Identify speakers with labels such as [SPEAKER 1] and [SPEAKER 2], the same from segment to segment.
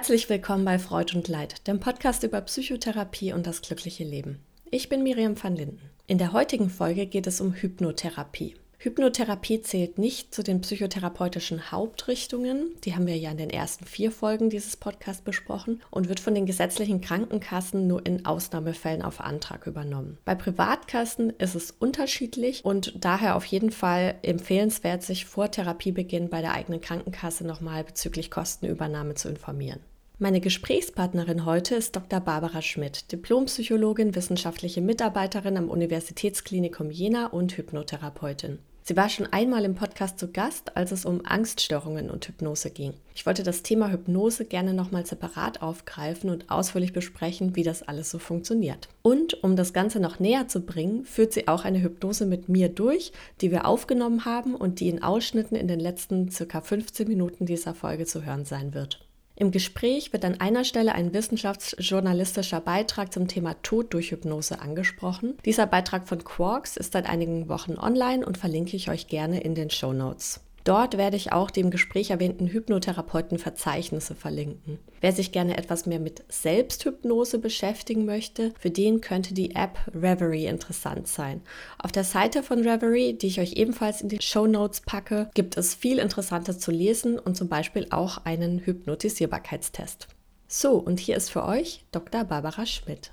[SPEAKER 1] Herzlich willkommen bei Freud und Leid, dem Podcast über Psychotherapie und das glückliche Leben. Ich bin Miriam van Linden. In der heutigen Folge geht es um Hypnotherapie. Hypnotherapie zählt nicht zu den psychotherapeutischen Hauptrichtungen, die haben wir ja in den ersten vier Folgen dieses Podcasts besprochen und wird von den gesetzlichen Krankenkassen nur in Ausnahmefällen auf Antrag übernommen. Bei Privatkassen ist es unterschiedlich und daher auf jeden Fall empfehlenswert, sich vor Therapiebeginn bei der eigenen Krankenkasse nochmal bezüglich Kostenübernahme zu informieren. Meine Gesprächspartnerin heute ist Dr. Barbara Schmidt, Diplompsychologin, wissenschaftliche Mitarbeiterin am Universitätsklinikum Jena und Hypnotherapeutin. Sie war schon einmal im Podcast zu Gast, als es um Angststörungen und Hypnose ging. Ich wollte das Thema Hypnose gerne nochmal separat aufgreifen und ausführlich besprechen, wie das alles so funktioniert. Und um das Ganze noch näher zu bringen, führt sie auch eine Hypnose mit mir durch, die wir aufgenommen haben und die in Ausschnitten in den letzten circa 15 Minuten dieser Folge zu hören sein wird. Im Gespräch wird an einer Stelle ein wissenschaftsjournalistischer Beitrag zum Thema Tod durch Hypnose angesprochen. Dieser Beitrag von Quarks ist seit einigen Wochen online und verlinke ich euch gerne in den Show Notes. Dort werde ich auch dem Gespräch erwähnten Hypnotherapeuten Verzeichnisse verlinken. Wer sich gerne etwas mehr mit Selbsthypnose beschäftigen möchte, für den könnte die App Reverie interessant sein. Auf der Seite von Reverie, die ich euch ebenfalls in die Show Notes packe, gibt es viel Interessantes zu lesen und zum Beispiel auch einen Hypnotisierbarkeitstest. So, und hier ist für euch Dr. Barbara Schmidt.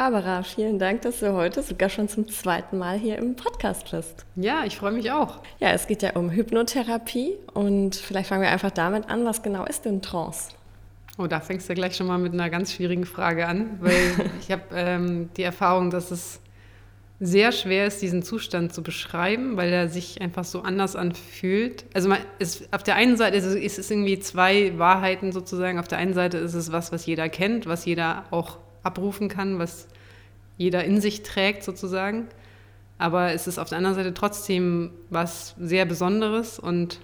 [SPEAKER 1] Barbara, vielen Dank, dass du heute sogar schon zum zweiten Mal hier im Podcast bist.
[SPEAKER 2] Ja, ich freue mich auch.
[SPEAKER 1] Ja, es geht ja um Hypnotherapie und vielleicht fangen wir einfach damit an, was genau ist denn Trance?
[SPEAKER 2] Oh, da fängst du gleich schon mal mit einer ganz schwierigen Frage an, weil ich habe ähm, die Erfahrung, dass es sehr schwer ist, diesen Zustand zu beschreiben, weil er sich einfach so anders anfühlt. Also man ist, auf der einen Seite ist es, ist es irgendwie zwei Wahrheiten sozusagen. Auf der einen Seite ist es was, was jeder kennt, was jeder auch abrufen kann, was jeder in sich trägt sozusagen. Aber es ist auf der anderen Seite trotzdem was sehr Besonderes und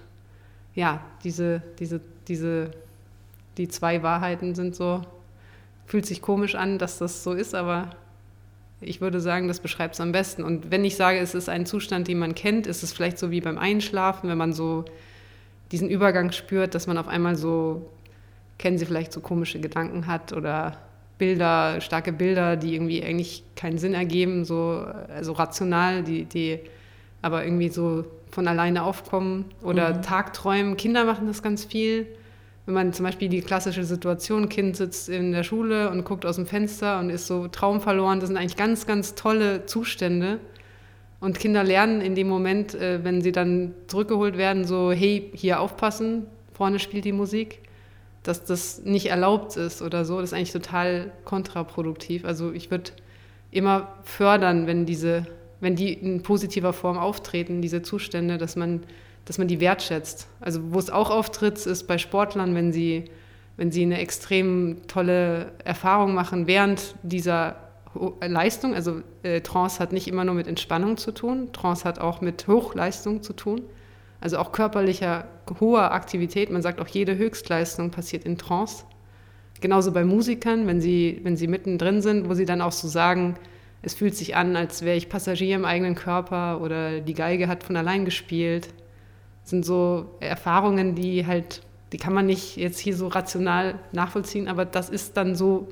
[SPEAKER 2] ja, diese, diese, diese, die zwei Wahrheiten sind so, fühlt sich komisch an, dass das so ist, aber ich würde sagen, das beschreibt es am besten. Und wenn ich sage, es ist ein Zustand, den man kennt, ist es vielleicht so wie beim Einschlafen, wenn man so diesen Übergang spürt, dass man auf einmal so, kennen Sie vielleicht so komische Gedanken hat oder Bilder, starke Bilder, die irgendwie eigentlich keinen Sinn ergeben, so also rational, die, die aber irgendwie so von alleine aufkommen. Oder mhm. Tagträumen, Kinder machen das ganz viel. Wenn man zum Beispiel die klassische Situation, Kind sitzt in der Schule und guckt aus dem Fenster und ist so traumverloren, das sind eigentlich ganz, ganz tolle Zustände. Und Kinder lernen in dem Moment, äh, wenn sie dann zurückgeholt werden, so, hey, hier aufpassen, vorne spielt die Musik dass das nicht erlaubt ist oder so, das ist eigentlich total kontraproduktiv. Also ich würde immer fördern, wenn diese, wenn die in positiver Form auftreten, diese Zustände, dass man, dass man die wertschätzt. Also wo es auch auftritt, ist bei Sportlern, wenn sie, wenn sie eine extrem tolle Erfahrung machen während dieser Leistung. Also äh, Trance hat nicht immer nur mit Entspannung zu tun, Trance hat auch mit Hochleistung zu tun also auch körperlicher hoher Aktivität. Man sagt auch, jede Höchstleistung passiert in Trance. Genauso bei Musikern, wenn sie, wenn sie mittendrin sind, wo sie dann auch so sagen, es fühlt sich an, als wäre ich Passagier im eigenen Körper oder die Geige hat von allein gespielt. Das sind so Erfahrungen, die halt, die kann man nicht jetzt hier so rational nachvollziehen, aber das ist dann so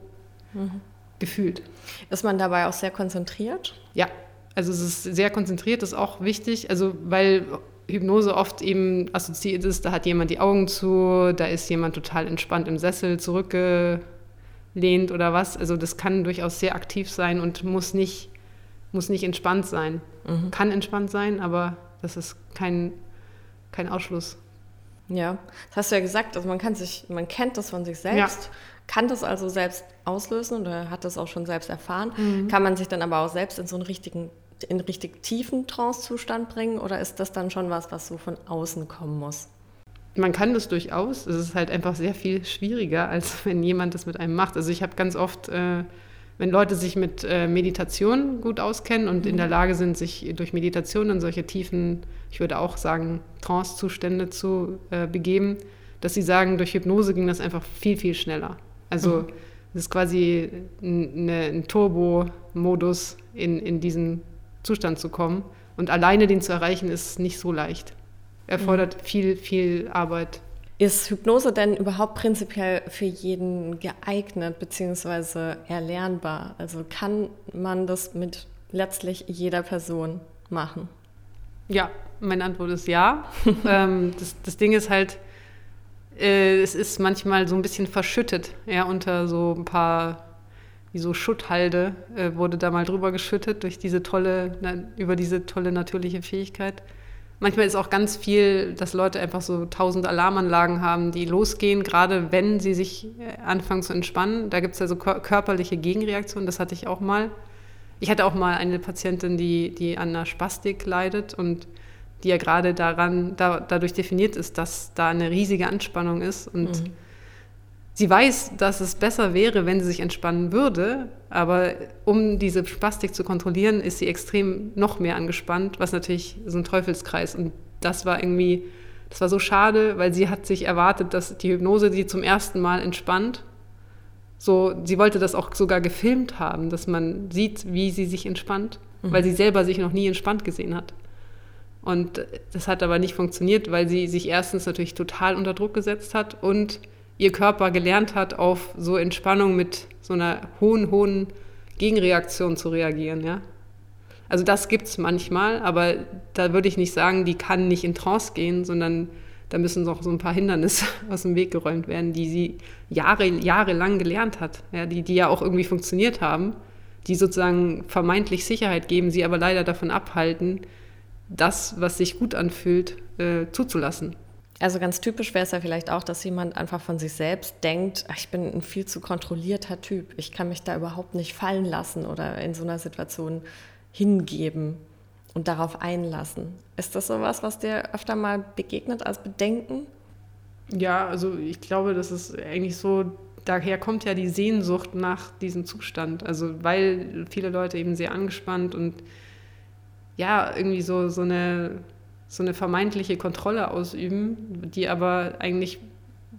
[SPEAKER 2] mhm. gefühlt.
[SPEAKER 1] Ist man dabei auch sehr konzentriert?
[SPEAKER 2] Ja, also es ist sehr konzentriert, das ist auch wichtig, also weil Hypnose oft eben assoziiert ist, da hat jemand die Augen zu, da ist jemand total entspannt im Sessel zurückgelehnt oder was. Also das kann durchaus sehr aktiv sein und muss nicht, muss nicht entspannt sein. Mhm. Kann entspannt sein, aber das ist kein, kein Ausschluss.
[SPEAKER 1] Ja, das hast du ja gesagt, also man kann sich, man kennt das von sich selbst, ja. kann das also selbst auslösen oder hat das auch schon selbst erfahren, mhm. kann man sich dann aber auch selbst in so einen richtigen in richtig tiefen Trance-Zustand bringen oder ist das dann schon was, was so von außen kommen muss?
[SPEAKER 2] Man kann das durchaus. Es ist halt einfach sehr viel schwieriger, als wenn jemand das mit einem macht. Also ich habe ganz oft, äh, wenn Leute sich mit äh, Meditation gut auskennen und mhm. in der Lage sind, sich durch Meditation in solche tiefen, ich würde auch sagen, Trance-Zustände zu äh, begeben, dass sie sagen, durch Hypnose ging das einfach viel, viel schneller. Also mhm. es ist quasi ein, ein Turbo-Modus in, in diesen Zustand zu kommen. Und alleine den zu erreichen, ist nicht so leicht. Erfordert mhm. viel, viel Arbeit.
[SPEAKER 1] Ist Hypnose denn überhaupt prinzipiell für jeden geeignet bzw. erlernbar? Also kann man das mit letztlich jeder Person machen?
[SPEAKER 2] Ja, meine Antwort ist ja. ähm, das, das, Ding ist halt, äh, es ist manchmal so ein bisschen verschüttet, ja, unter so ein paar, wie so Schutthalde äh, wurde da mal drüber geschüttet durch diese tolle, na, über diese tolle natürliche Fähigkeit. Manchmal ist auch ganz viel, dass Leute einfach so tausend Alarmanlagen haben, die losgehen, gerade wenn sie sich äh, anfangen zu entspannen. Da gibt es ja so körperliche Gegenreaktionen, das hatte ich auch mal. Ich hatte auch mal eine Patientin, die, die an einer Spastik leidet und die ja gerade daran, da, dadurch definiert ist, dass da eine riesige Anspannung ist. Und mhm. Sie weiß, dass es besser wäre, wenn sie sich entspannen würde, aber um diese Spastik zu kontrollieren, ist sie extrem noch mehr angespannt, was natürlich so ein Teufelskreis. Und das war irgendwie, das war so schade, weil sie hat sich erwartet, dass die Hypnose sie zum ersten Mal entspannt. So, sie wollte das auch sogar gefilmt haben, dass man sieht, wie sie sich entspannt, mhm. weil sie selber sich noch nie entspannt gesehen hat. Und das hat aber nicht funktioniert, weil sie sich erstens natürlich total unter Druck gesetzt hat und ihr Körper gelernt hat, auf so Entspannung mit so einer hohen, hohen Gegenreaktion zu reagieren, ja. Also das gibt es manchmal, aber da würde ich nicht sagen, die kann nicht in Trance gehen, sondern da müssen noch so ein paar Hindernisse aus dem Weg geräumt werden, die sie Jahre, jahrelang gelernt hat, ja, die, die ja auch irgendwie funktioniert haben, die sozusagen vermeintlich Sicherheit geben, sie aber leider davon abhalten, das, was sich gut anfühlt, äh, zuzulassen.
[SPEAKER 1] Also ganz typisch wäre es ja vielleicht auch, dass jemand einfach von sich selbst denkt, ich bin ein viel zu kontrollierter Typ, ich kann mich da überhaupt nicht fallen lassen oder in so einer Situation hingeben und darauf einlassen. Ist das sowas, was dir öfter mal begegnet als Bedenken?
[SPEAKER 2] Ja, also ich glaube, das ist eigentlich so, daher kommt ja die Sehnsucht nach diesem Zustand. Also weil viele Leute eben sehr angespannt und ja, irgendwie so, so eine so eine vermeintliche Kontrolle ausüben, die aber eigentlich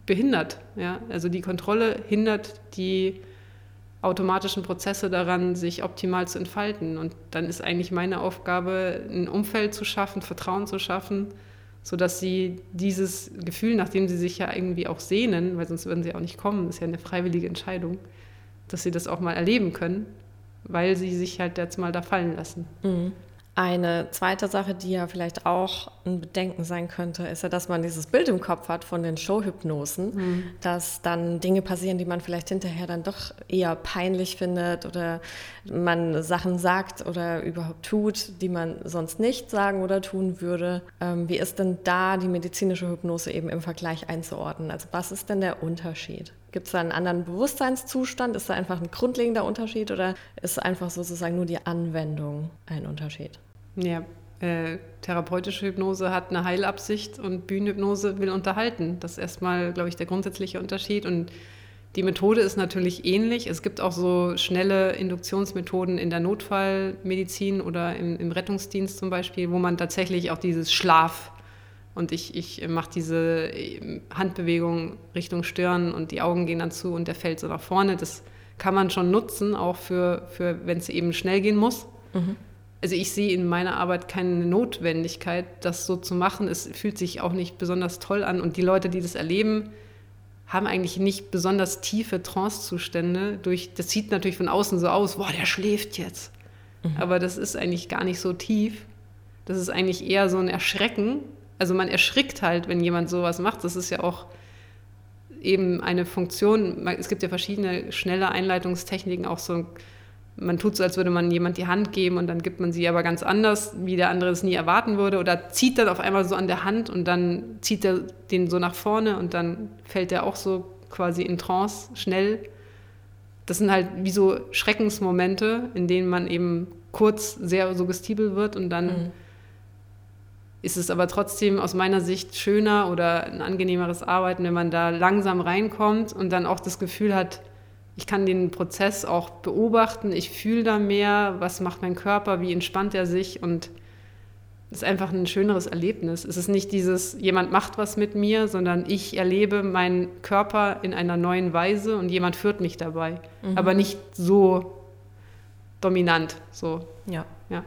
[SPEAKER 2] behindert. Ja? Also die Kontrolle hindert die automatischen Prozesse daran, sich optimal zu entfalten. Und dann ist eigentlich meine Aufgabe, ein Umfeld zu schaffen, Vertrauen zu schaffen, sodass sie dieses Gefühl, nachdem sie sich ja irgendwie auch sehnen, weil sonst würden sie auch nicht kommen, ist ja eine freiwillige Entscheidung, dass sie das auch mal erleben können, weil sie sich halt jetzt mal da fallen lassen.
[SPEAKER 1] Mhm. Eine zweite Sache, die ja vielleicht auch ein Bedenken sein könnte, ist ja, dass man dieses Bild im Kopf hat von den Showhypnosen, mhm. dass dann Dinge passieren, die man vielleicht hinterher dann doch eher peinlich findet oder man Sachen sagt oder überhaupt tut, die man sonst nicht sagen oder tun würde. Ähm, wie ist denn da die medizinische Hypnose eben im Vergleich einzuordnen? Also was ist denn der Unterschied? Gibt es da einen anderen Bewusstseinszustand? Ist da einfach ein grundlegender Unterschied oder ist einfach sozusagen nur die Anwendung ein Unterschied?
[SPEAKER 2] Ja, äh, therapeutische Hypnose hat eine Heilabsicht und Bühnenhypnose will unterhalten. Das ist erstmal, glaube ich, der grundsätzliche Unterschied. Und die Methode ist natürlich ähnlich. Es gibt auch so schnelle Induktionsmethoden in der Notfallmedizin oder im, im Rettungsdienst zum Beispiel, wo man tatsächlich auch dieses Schlaf und ich, ich mache diese äh, Handbewegung Richtung Stirn und die Augen gehen dann zu und der fällt so nach vorne. Das kann man schon nutzen, auch für, für wenn es eben schnell gehen muss. Mhm also ich sehe in meiner Arbeit keine Notwendigkeit, das so zu machen. Es fühlt sich auch nicht besonders toll an und die Leute, die das erleben, haben eigentlich nicht besonders tiefe Trancezustände. Durch, das sieht natürlich von außen so aus, boah, der schläft jetzt. Mhm. Aber das ist eigentlich gar nicht so tief. Das ist eigentlich eher so ein Erschrecken. Also man erschrickt halt, wenn jemand sowas macht. Das ist ja auch eben eine Funktion. Es gibt ja verschiedene schnelle Einleitungstechniken, auch so man tut so, als würde man jemand die Hand geben und dann gibt man sie aber ganz anders, wie der andere es nie erwarten würde. Oder zieht dann auf einmal so an der Hand und dann zieht er den so nach vorne und dann fällt er auch so quasi in Trance schnell. Das sind halt wie so Schreckensmomente, in denen man eben kurz sehr suggestibel wird und dann mhm. ist es aber trotzdem aus meiner Sicht schöner oder ein angenehmeres Arbeiten, wenn man da langsam reinkommt und dann auch das Gefühl hat, ich kann den Prozess auch beobachten, ich fühle da mehr, was macht mein Körper, wie entspannt er sich und es ist einfach ein schöneres Erlebnis. Es ist nicht dieses, jemand macht was mit mir, sondern ich erlebe meinen Körper in einer neuen Weise und jemand führt mich dabei. Mhm. Aber nicht so dominant. So.
[SPEAKER 1] Ja. ja.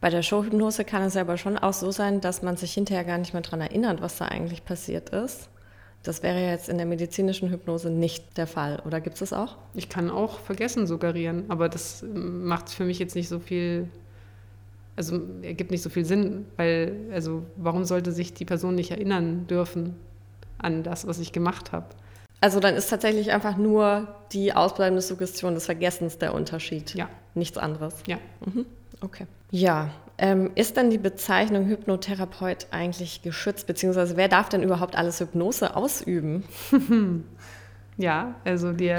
[SPEAKER 1] Bei der Showhypnose kann es aber schon auch so sein, dass man sich hinterher gar nicht mehr daran erinnert, was da eigentlich passiert ist. Das wäre jetzt in der medizinischen Hypnose nicht der Fall. Oder gibt es das auch?
[SPEAKER 2] Ich kann auch vergessen suggerieren, aber das macht für mich jetzt nicht so viel, also ergibt nicht so viel Sinn, weil, also warum sollte sich die Person nicht erinnern dürfen an das, was ich gemacht habe?
[SPEAKER 1] Also dann ist tatsächlich einfach nur die ausbleibende Suggestion des Vergessens der Unterschied.
[SPEAKER 2] Ja.
[SPEAKER 1] Nichts anderes.
[SPEAKER 2] Ja.
[SPEAKER 1] Mhm. Okay. Ja. Ähm, ist denn die Bezeichnung Hypnotherapeut eigentlich geschützt? Beziehungsweise wer darf denn überhaupt alles Hypnose ausüben?
[SPEAKER 2] ja, also der,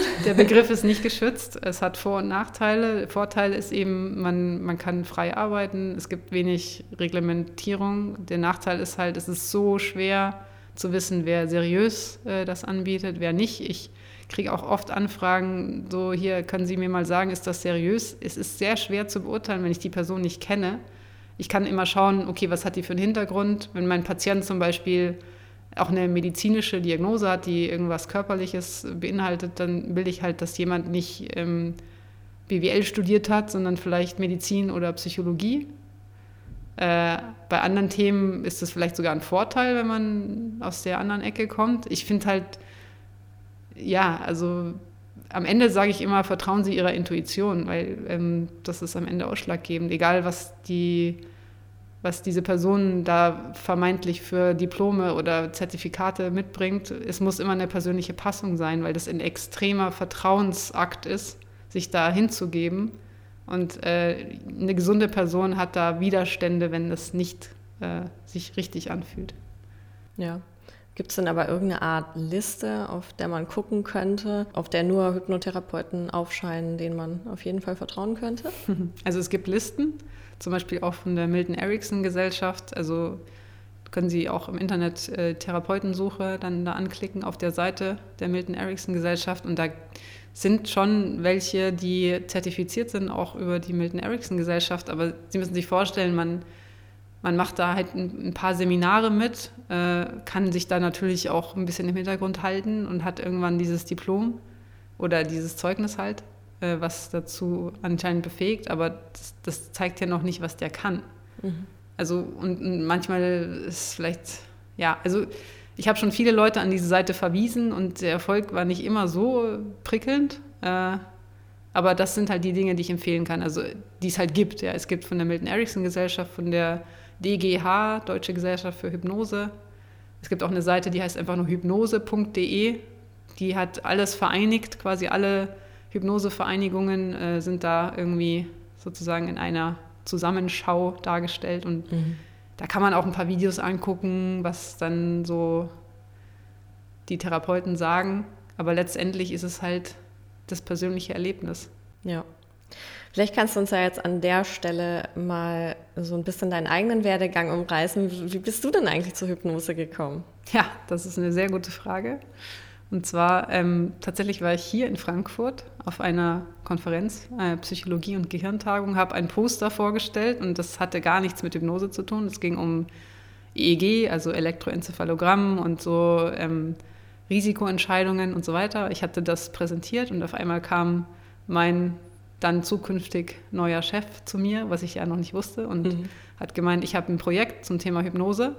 [SPEAKER 2] der Begriff ist nicht geschützt. Es hat Vor- und Nachteile. Vorteil ist eben, man, man kann frei arbeiten. Es gibt wenig Reglementierung. Der Nachteil ist halt, es ist so schwer zu wissen, wer seriös äh, das anbietet, wer nicht. Ich kriege auch oft Anfragen, so hier können Sie mir mal sagen, ist das seriös? Es ist sehr schwer zu beurteilen, wenn ich die Person nicht kenne. Ich kann immer schauen, okay, was hat die für einen Hintergrund? Wenn mein Patient zum Beispiel auch eine medizinische Diagnose hat, die irgendwas Körperliches beinhaltet, dann will ich halt, dass jemand nicht ähm, BWL studiert hat, sondern vielleicht Medizin oder Psychologie. Äh, bei anderen Themen ist es vielleicht sogar ein Vorteil, wenn man aus der anderen Ecke kommt. Ich finde halt, ja, also am Ende sage ich immer, vertrauen Sie Ihrer Intuition, weil ähm, das ist am Ende ausschlaggebend. Egal, was, die, was diese Person da vermeintlich für Diplome oder Zertifikate mitbringt, es muss immer eine persönliche Passung sein, weil das ein extremer Vertrauensakt ist, sich da hinzugeben. Und äh, eine gesunde Person hat da Widerstände, wenn es nicht äh, sich richtig anfühlt.
[SPEAKER 1] Ja, Gibt es denn aber irgendeine Art Liste, auf der man gucken könnte, auf der nur Hypnotherapeuten aufscheinen, denen man auf jeden Fall vertrauen könnte?
[SPEAKER 2] Also es gibt Listen, zum Beispiel auch von der Milton Erickson Gesellschaft. Also können Sie auch im Internet äh, Therapeutensuche dann da anklicken auf der Seite der Milton Erickson Gesellschaft und da sind schon welche, die zertifiziert sind, auch über die Milton Erickson Gesellschaft. Aber Sie müssen sich vorstellen, man man macht da halt ein, paar Seminare mit, äh, kann sich da natürlich auch ein bisschen im Hintergrund halten und hat irgendwann dieses Diplom oder dieses Zeugnis halt, äh, was dazu anscheinend befähigt, aber das, das, zeigt ja noch nicht, was der kann. Mhm. Also und, und manchmal ist vielleicht, ja, also ich habe schon viele Leute an diese Seite verwiesen und der Erfolg war nicht immer so prickelnd. Äh, aber das sind halt die Dinge, die ich empfehlen kann, also die es halt gibt. Ja. Es gibt von der Milton Erickson Gesellschaft, von der DGH, Deutsche Gesellschaft für Hypnose. Es gibt auch eine Seite, die heißt einfach nur hypnose.de. Die hat alles vereinigt, quasi alle Hypnosevereinigungen äh, sind da irgendwie sozusagen in einer Zusammenschau dargestellt. Und mhm. da kann man auch ein paar Videos angucken, was dann so die Therapeuten sagen. Aber letztendlich ist es halt das persönliche Erlebnis.
[SPEAKER 1] Ja. Vielleicht kannst du uns ja jetzt an der Stelle mal so ein bisschen deinen eigenen Werdegang umreißen. Wie bist du denn eigentlich zur Hypnose gekommen?
[SPEAKER 2] Ja, das ist eine sehr gute Frage. Und zwar ähm, tatsächlich war ich hier in Frankfurt auf einer Konferenz, äh, Psychologie und Gehirntagung, habe ein Poster vorgestellt und das hatte gar nichts mit Hypnose zu tun. Es ging um EEG, also Elektroenzephalogramm und so ähm, Risikoentscheidungen und so weiter. Ich hatte das präsentiert und auf einmal kam mein dann zukünftig neuer Chef zu mir, was ich ja noch nicht wusste, und mhm. hat gemeint, ich habe ein Projekt zum Thema Hypnose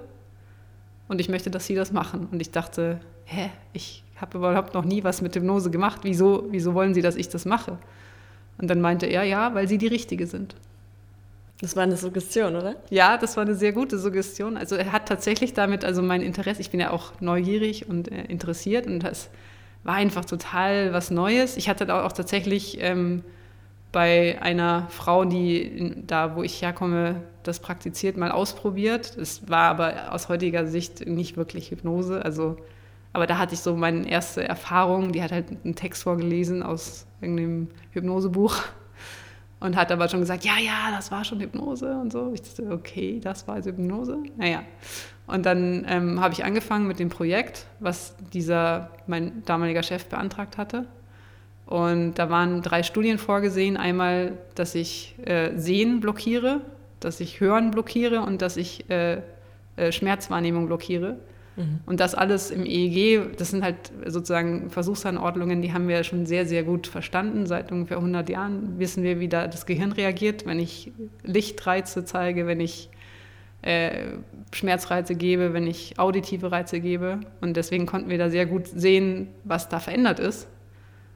[SPEAKER 2] und ich möchte, dass Sie das machen. Und ich dachte, hä, ich habe überhaupt noch nie was mit Hypnose gemacht. Wieso, wieso wollen Sie, dass ich das mache? Und dann meinte er, ja, weil Sie die Richtige sind.
[SPEAKER 1] Das war eine Suggestion, oder?
[SPEAKER 2] Ja, das war eine sehr gute Suggestion. Also er hat tatsächlich damit, also mein Interesse, ich bin ja auch neugierig und äh, interessiert und das war einfach total was Neues. Ich hatte auch tatsächlich ähm, bei einer Frau, die da, wo ich herkomme, das praktiziert, mal ausprobiert. Es war aber aus heutiger Sicht nicht wirklich Hypnose. Also, aber da hatte ich so meine erste Erfahrung. Die hat halt einen Text vorgelesen aus irgendeinem Hypnosebuch und hat aber schon gesagt, ja, ja, das war schon Hypnose und so. Ich dachte, okay, das war also Hypnose. Naja. Und dann ähm, habe ich angefangen mit dem Projekt, was dieser, mein damaliger Chef beantragt hatte. Und da waren drei Studien vorgesehen. Einmal, dass ich äh, Sehen blockiere, dass ich Hören blockiere und dass ich äh, äh, Schmerzwahrnehmung blockiere. Mhm. Und das alles im EEG, das sind halt sozusagen Versuchsanordnungen, die haben wir schon sehr, sehr gut verstanden. Seit ungefähr 100 Jahren wissen wir, wie da das Gehirn reagiert, wenn ich Lichtreize zeige, wenn ich äh, Schmerzreize gebe, wenn ich auditive Reize gebe. Und deswegen konnten wir da sehr gut sehen, was da verändert ist.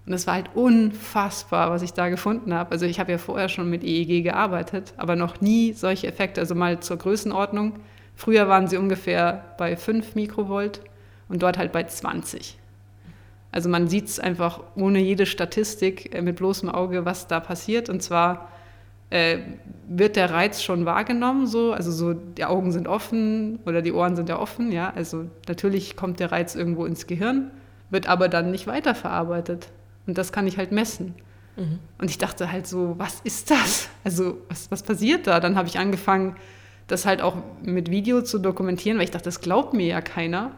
[SPEAKER 2] Und es war halt unfassbar, was ich da gefunden habe. Also ich habe ja vorher schon mit EEG gearbeitet, aber noch nie solche Effekte. Also mal zur Größenordnung. Früher waren sie ungefähr bei 5 Mikrovolt und dort halt bei 20. Also man sieht es einfach ohne jede Statistik äh, mit bloßem Auge, was da passiert. Und zwar äh, wird der Reiz schon wahrgenommen, so, also so die Augen sind offen oder die Ohren sind ja offen, ja. Also natürlich kommt der Reiz irgendwo ins Gehirn, wird aber dann nicht weiterverarbeitet. Und das kann ich halt messen. Mhm. Und ich dachte halt so, was ist das? Also was, was passiert da? Dann habe ich angefangen, das halt auch mit Video zu dokumentieren, weil ich dachte, das glaubt mir ja keiner,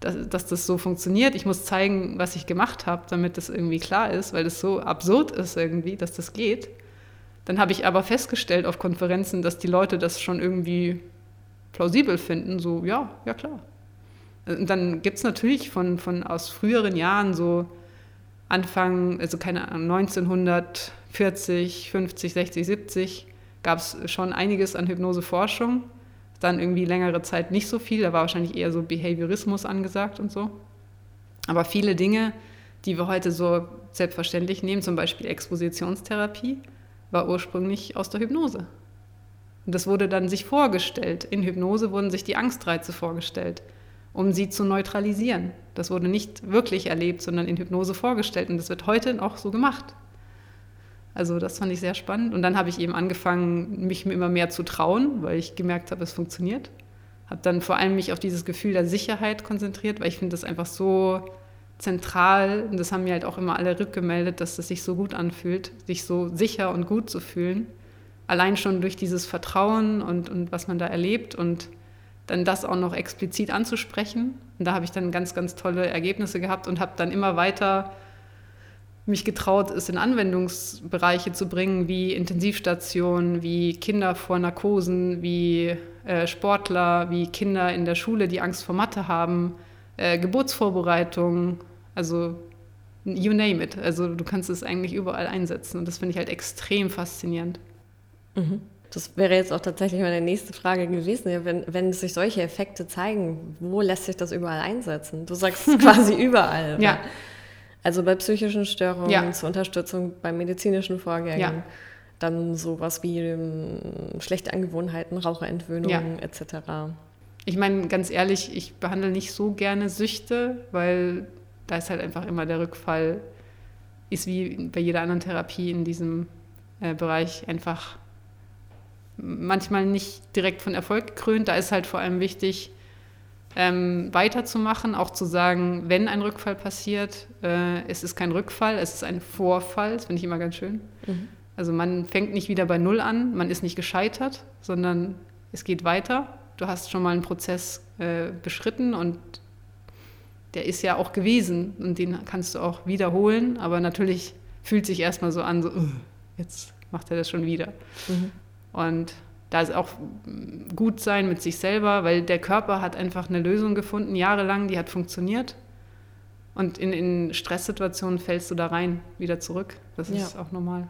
[SPEAKER 2] dass, dass das so funktioniert. Ich muss zeigen, was ich gemacht habe, damit das irgendwie klar ist, weil das so absurd ist irgendwie, dass das geht. Dann habe ich aber festgestellt auf Konferenzen, dass die Leute das schon irgendwie plausibel finden, so ja, ja klar. Und dann gibt es natürlich von, von aus früheren Jahren so Anfang, also keine Ahnung, 1940, 50, 60, 70 gab es schon einiges an Hypnoseforschung. Dann irgendwie längere Zeit nicht so viel, da war wahrscheinlich eher so Behaviorismus angesagt und so. Aber viele Dinge, die wir heute so selbstverständlich nehmen, zum Beispiel Expositionstherapie, war ursprünglich aus der Hypnose. Und das wurde dann sich vorgestellt. In Hypnose wurden sich die Angstreize vorgestellt, um sie zu neutralisieren. Das wurde nicht wirklich erlebt, sondern in Hypnose vorgestellt. Und das wird heute auch so gemacht. Also das fand ich sehr spannend. Und dann habe ich eben angefangen, mich immer mehr zu trauen, weil ich gemerkt habe, es funktioniert. Habe dann vor allem mich auf dieses Gefühl der Sicherheit konzentriert, weil ich finde das einfach so zentral, und das haben mir halt auch immer alle rückgemeldet, dass das sich so gut anfühlt, sich so sicher und gut zu fühlen. Allein schon durch dieses Vertrauen und, und was man da erlebt und dann das auch noch explizit anzusprechen. Und da habe ich dann ganz, ganz tolle Ergebnisse gehabt und habe dann immer weiter mich getraut, es in Anwendungsbereiche zu bringen, wie Intensivstationen, wie Kinder vor Narkosen, wie äh, Sportler, wie Kinder in der Schule, die Angst vor Mathe haben, äh, Geburtsvorbereitung, also you name it. Also du kannst es eigentlich überall einsetzen und das finde ich halt extrem faszinierend.
[SPEAKER 1] Mhm. Das wäre jetzt auch tatsächlich meine nächste Frage gewesen. Wenn, wenn sich solche Effekte zeigen, wo lässt sich das überall einsetzen? Du sagst quasi überall.
[SPEAKER 2] ja.
[SPEAKER 1] Also bei psychischen Störungen,
[SPEAKER 2] ja.
[SPEAKER 1] zur Unterstützung bei medizinischen Vorgängen. Ja. Dann sowas wie ähm, schlechte Angewohnheiten, Raucherentwöhnung ja. etc.
[SPEAKER 2] Ich meine, ganz ehrlich, ich behandle nicht so gerne Süchte, weil da ist halt einfach immer der Rückfall, ist wie bei jeder anderen Therapie in diesem äh, Bereich einfach manchmal nicht direkt von Erfolg gekrönt. Da ist halt vor allem wichtig, ähm, weiterzumachen, auch zu sagen, wenn ein Rückfall passiert, äh, es ist kein Rückfall, es ist ein Vorfall, das finde ich immer ganz schön. Mhm. Also man fängt nicht wieder bei Null an, man ist nicht gescheitert, sondern es geht weiter du hast schon mal einen Prozess äh, beschritten und der ist ja auch gewesen und den kannst du auch wiederholen, aber natürlich fühlt sich erstmal so an, so, jetzt macht er das schon wieder. Mhm. Und da ist auch gut sein mit sich selber, weil der Körper hat einfach eine Lösung gefunden, jahrelang, die hat funktioniert. Und in, in Stresssituationen fällst du da rein, wieder zurück. Das ja. ist auch normal.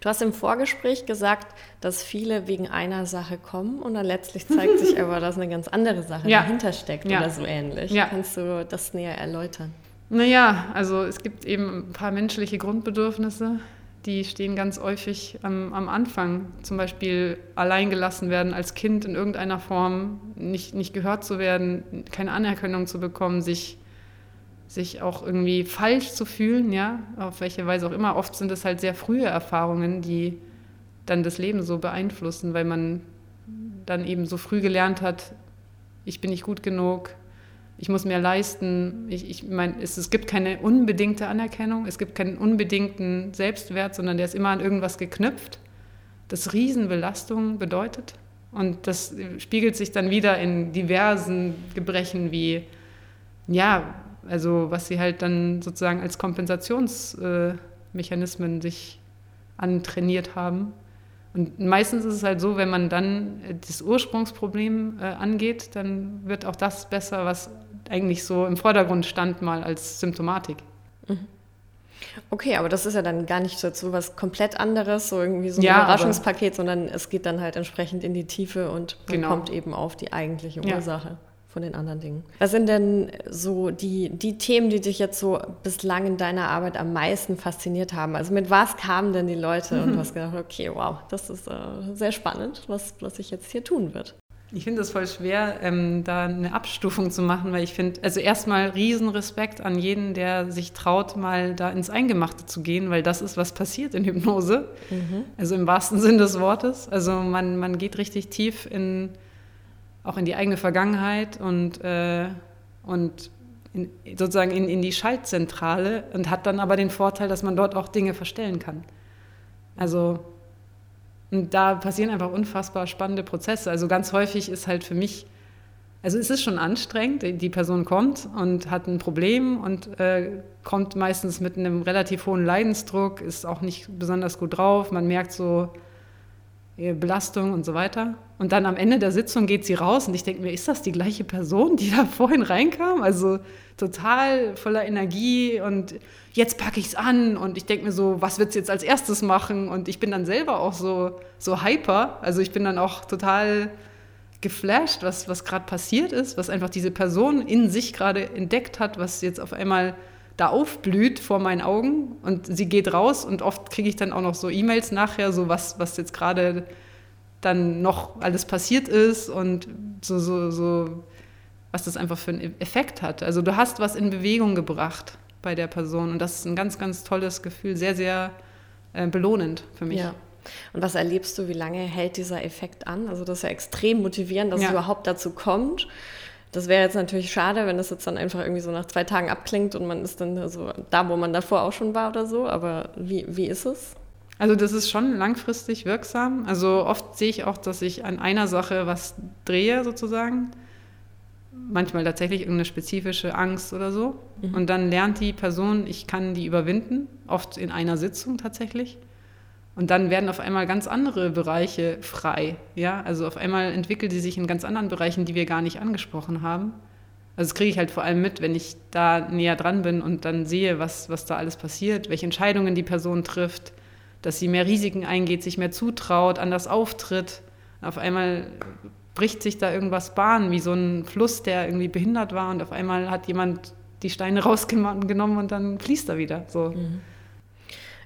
[SPEAKER 1] Du hast im Vorgespräch gesagt, dass viele wegen einer Sache kommen und dann letztlich zeigt sich aber, dass eine ganz andere Sache ja. dahinter steckt ja. oder so ähnlich. Ja. Kannst du das näher erläutern?
[SPEAKER 2] Naja, also es gibt eben ein paar menschliche Grundbedürfnisse, die stehen ganz häufig am, am Anfang. Zum Beispiel alleingelassen werden als Kind in irgendeiner Form, nicht, nicht gehört zu werden, keine Anerkennung zu bekommen, sich sich auch irgendwie falsch zu fühlen, ja, auf welche Weise auch immer. Oft sind es halt sehr frühe Erfahrungen, die dann das Leben so beeinflussen, weil man dann eben so früh gelernt hat, ich bin nicht gut genug, ich muss mehr leisten. Ich, ich meine, es, es gibt keine unbedingte Anerkennung, es gibt keinen unbedingten Selbstwert, sondern der ist immer an irgendwas geknüpft, das Riesenbelastung bedeutet. Und das spiegelt sich dann wieder in diversen Gebrechen wie, ja, also was sie halt dann sozusagen als Kompensationsmechanismen sich antrainiert haben. Und Und meistens ist es halt so, wenn man dann das Ursprungsproblem äh, angeht, dann wird auch das besser, was eigentlich so im Vordergrund stand mal als Symptomatik. Mhm.
[SPEAKER 1] Okay, aber das ist ja dann gar nicht so was komplett anderes, so irgendwie so ein ja, Überraschungspaket, sondern es geht dann halt entsprechend in die Tiefe und man genau. kommt eben auf die eigentliche Ursache. Ja von den anderen Dingen. Was sind denn so die, die Themen, die dich jetzt so bislang in deiner Arbeit am meisten fasziniert haben? Also mit was kamen denn die Leute mhm. und du hast gedacht, okay, wow, das ist äh, sehr spannend, was, was ich jetzt hier tun wird.
[SPEAKER 2] Ich finde es voll schwer, ähm, da eine Abstufung zu machen, weil ich finde, also erstmal Riesenrespekt an jeden, der sich traut, mal da ins Eingemachte zu gehen, weil das ist, was passiert in Hypnose. Mhm. Also im wahrsten Sinn des Wortes. Also man, man geht richtig tief in, auch in die eigene Vergangenheit und, äh, und in, sozusagen in, in die Schaltzentrale und hat dann aber den Vorteil, dass man dort auch Dinge verstellen kann. Also und da passieren einfach unfassbar spannende Prozesse. Also ganz häufig ist halt für mich, also es ist schon anstrengend, die Person kommt und hat ein Problem und äh, kommt meistens mit einem relativ hohen Leidensdruck, ist auch nicht besonders gut drauf, man merkt so, Belastung und so weiter. Und dann am Ende der Sitzung geht sie raus und ich denke mir, ist das die gleiche Person, die da vorhin reinkam? Also total voller Energie und jetzt packe ich es an und ich denke mir so, was wird es jetzt als erstes machen? Und ich bin dann selber auch so, so hyper. Also ich bin dann auch total geflasht, was, was gerade passiert ist, was einfach diese Person in sich gerade entdeckt hat, was jetzt auf einmal da aufblüht vor meinen Augen und sie geht raus und oft kriege ich dann auch noch so E-Mails nachher, so was, was jetzt gerade dann noch alles passiert ist und so, so, so, was das einfach für einen Effekt hat. Also du hast was in Bewegung gebracht bei der Person und das ist ein ganz, ganz tolles Gefühl, sehr, sehr äh, belohnend für mich.
[SPEAKER 1] Ja. Und was erlebst du, wie lange hält dieser Effekt an? Also das ist ja extrem motivierend, dass ja. es überhaupt dazu kommt. Das wäre jetzt natürlich schade, wenn das jetzt dann einfach irgendwie so nach zwei Tagen abklingt und man ist dann so da, wo man davor auch schon war oder so. Aber wie, wie ist es?
[SPEAKER 2] Also das ist schon langfristig wirksam. Also oft sehe ich auch, dass ich an einer Sache was drehe sozusagen. Manchmal tatsächlich irgendeine spezifische Angst oder so. Mhm. Und dann lernt die Person, ich kann die überwinden, oft in einer Sitzung tatsächlich. Und dann werden auf einmal ganz andere Bereiche frei. Ja? Also auf einmal entwickelt sie sich in ganz anderen Bereichen, die wir gar nicht angesprochen haben. Also das kriege ich halt vor allem mit, wenn ich da näher dran bin und dann sehe, was, was da alles passiert, welche Entscheidungen die Person trifft, dass sie mehr Risiken eingeht, sich mehr zutraut, anders auftritt. Auf einmal bricht sich da irgendwas Bahn, wie so ein Fluss, der irgendwie behindert war und auf einmal hat jemand die Steine rausgenommen und dann fließt er wieder. So. Mhm.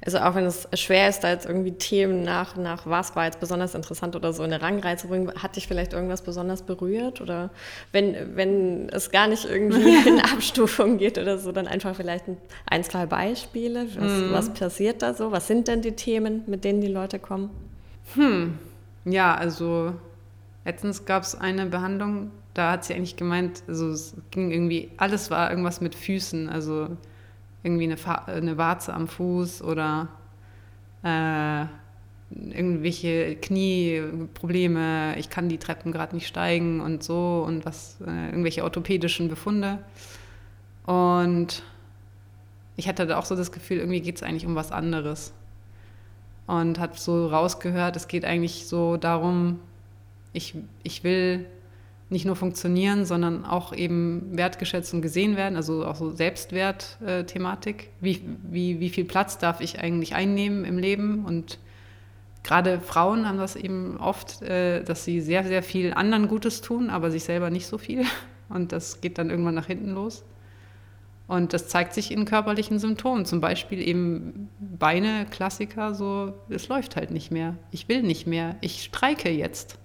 [SPEAKER 1] Also auch wenn es schwer ist, da jetzt irgendwie Themen nach, nach was war jetzt besonders interessant oder so in der Rangreihe zu bringen, hat dich vielleicht irgendwas besonders berührt? Oder wenn, wenn es gar nicht irgendwie in Abstufung geht oder so, dann einfach vielleicht ein, zwei Beispiele. Was, mhm. was passiert da so? Was sind denn die Themen, mit denen die Leute kommen?
[SPEAKER 2] Hm. Ja, also letztens gab es eine Behandlung, da hat sie eigentlich gemeint, also es ging irgendwie, alles war irgendwas mit Füßen, also irgendwie eine, eine Warze am Fuß oder äh, irgendwelche Knieprobleme, ich kann die Treppen gerade nicht steigen und so und was, äh, irgendwelche orthopädischen Befunde. Und ich hatte da auch so das Gefühl, irgendwie geht es eigentlich um was anderes. Und habe so rausgehört, es geht eigentlich so darum, ich, ich will nicht nur funktionieren, sondern auch eben wertgeschätzt und gesehen werden, also auch so Selbstwert-Thematik. Wie, wie, wie viel Platz darf ich eigentlich einnehmen im Leben? Und gerade Frauen haben das eben oft, äh, dass sie sehr, sehr viel anderen Gutes tun, aber sich selber nicht so viel. Und das geht dann irgendwann nach hinten los. Und das zeigt sich in körperlichen Symptomen, zum Beispiel eben Beine, Klassiker, so, es läuft halt nicht mehr. Ich will nicht mehr. Ich streike jetzt.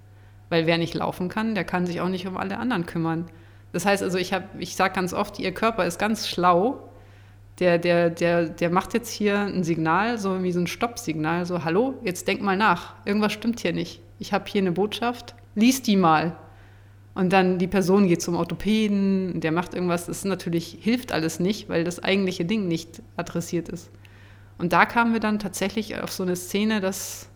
[SPEAKER 2] Weil wer nicht laufen kann, der kann sich auch nicht um alle anderen kümmern. Das heißt also, ich, ich sage ganz oft, ihr Körper ist ganz schlau. Der, der, der, der macht jetzt hier ein Signal, so wie so ein Stoppsignal, so, hallo, jetzt denk mal nach, irgendwas stimmt hier nicht. Ich habe hier eine Botschaft, lies die mal. Und dann die Person geht zum Orthopäden, der macht irgendwas, das natürlich hilft alles nicht, weil das eigentliche Ding nicht adressiert ist. Und da kamen wir dann tatsächlich auf so eine Szene, dass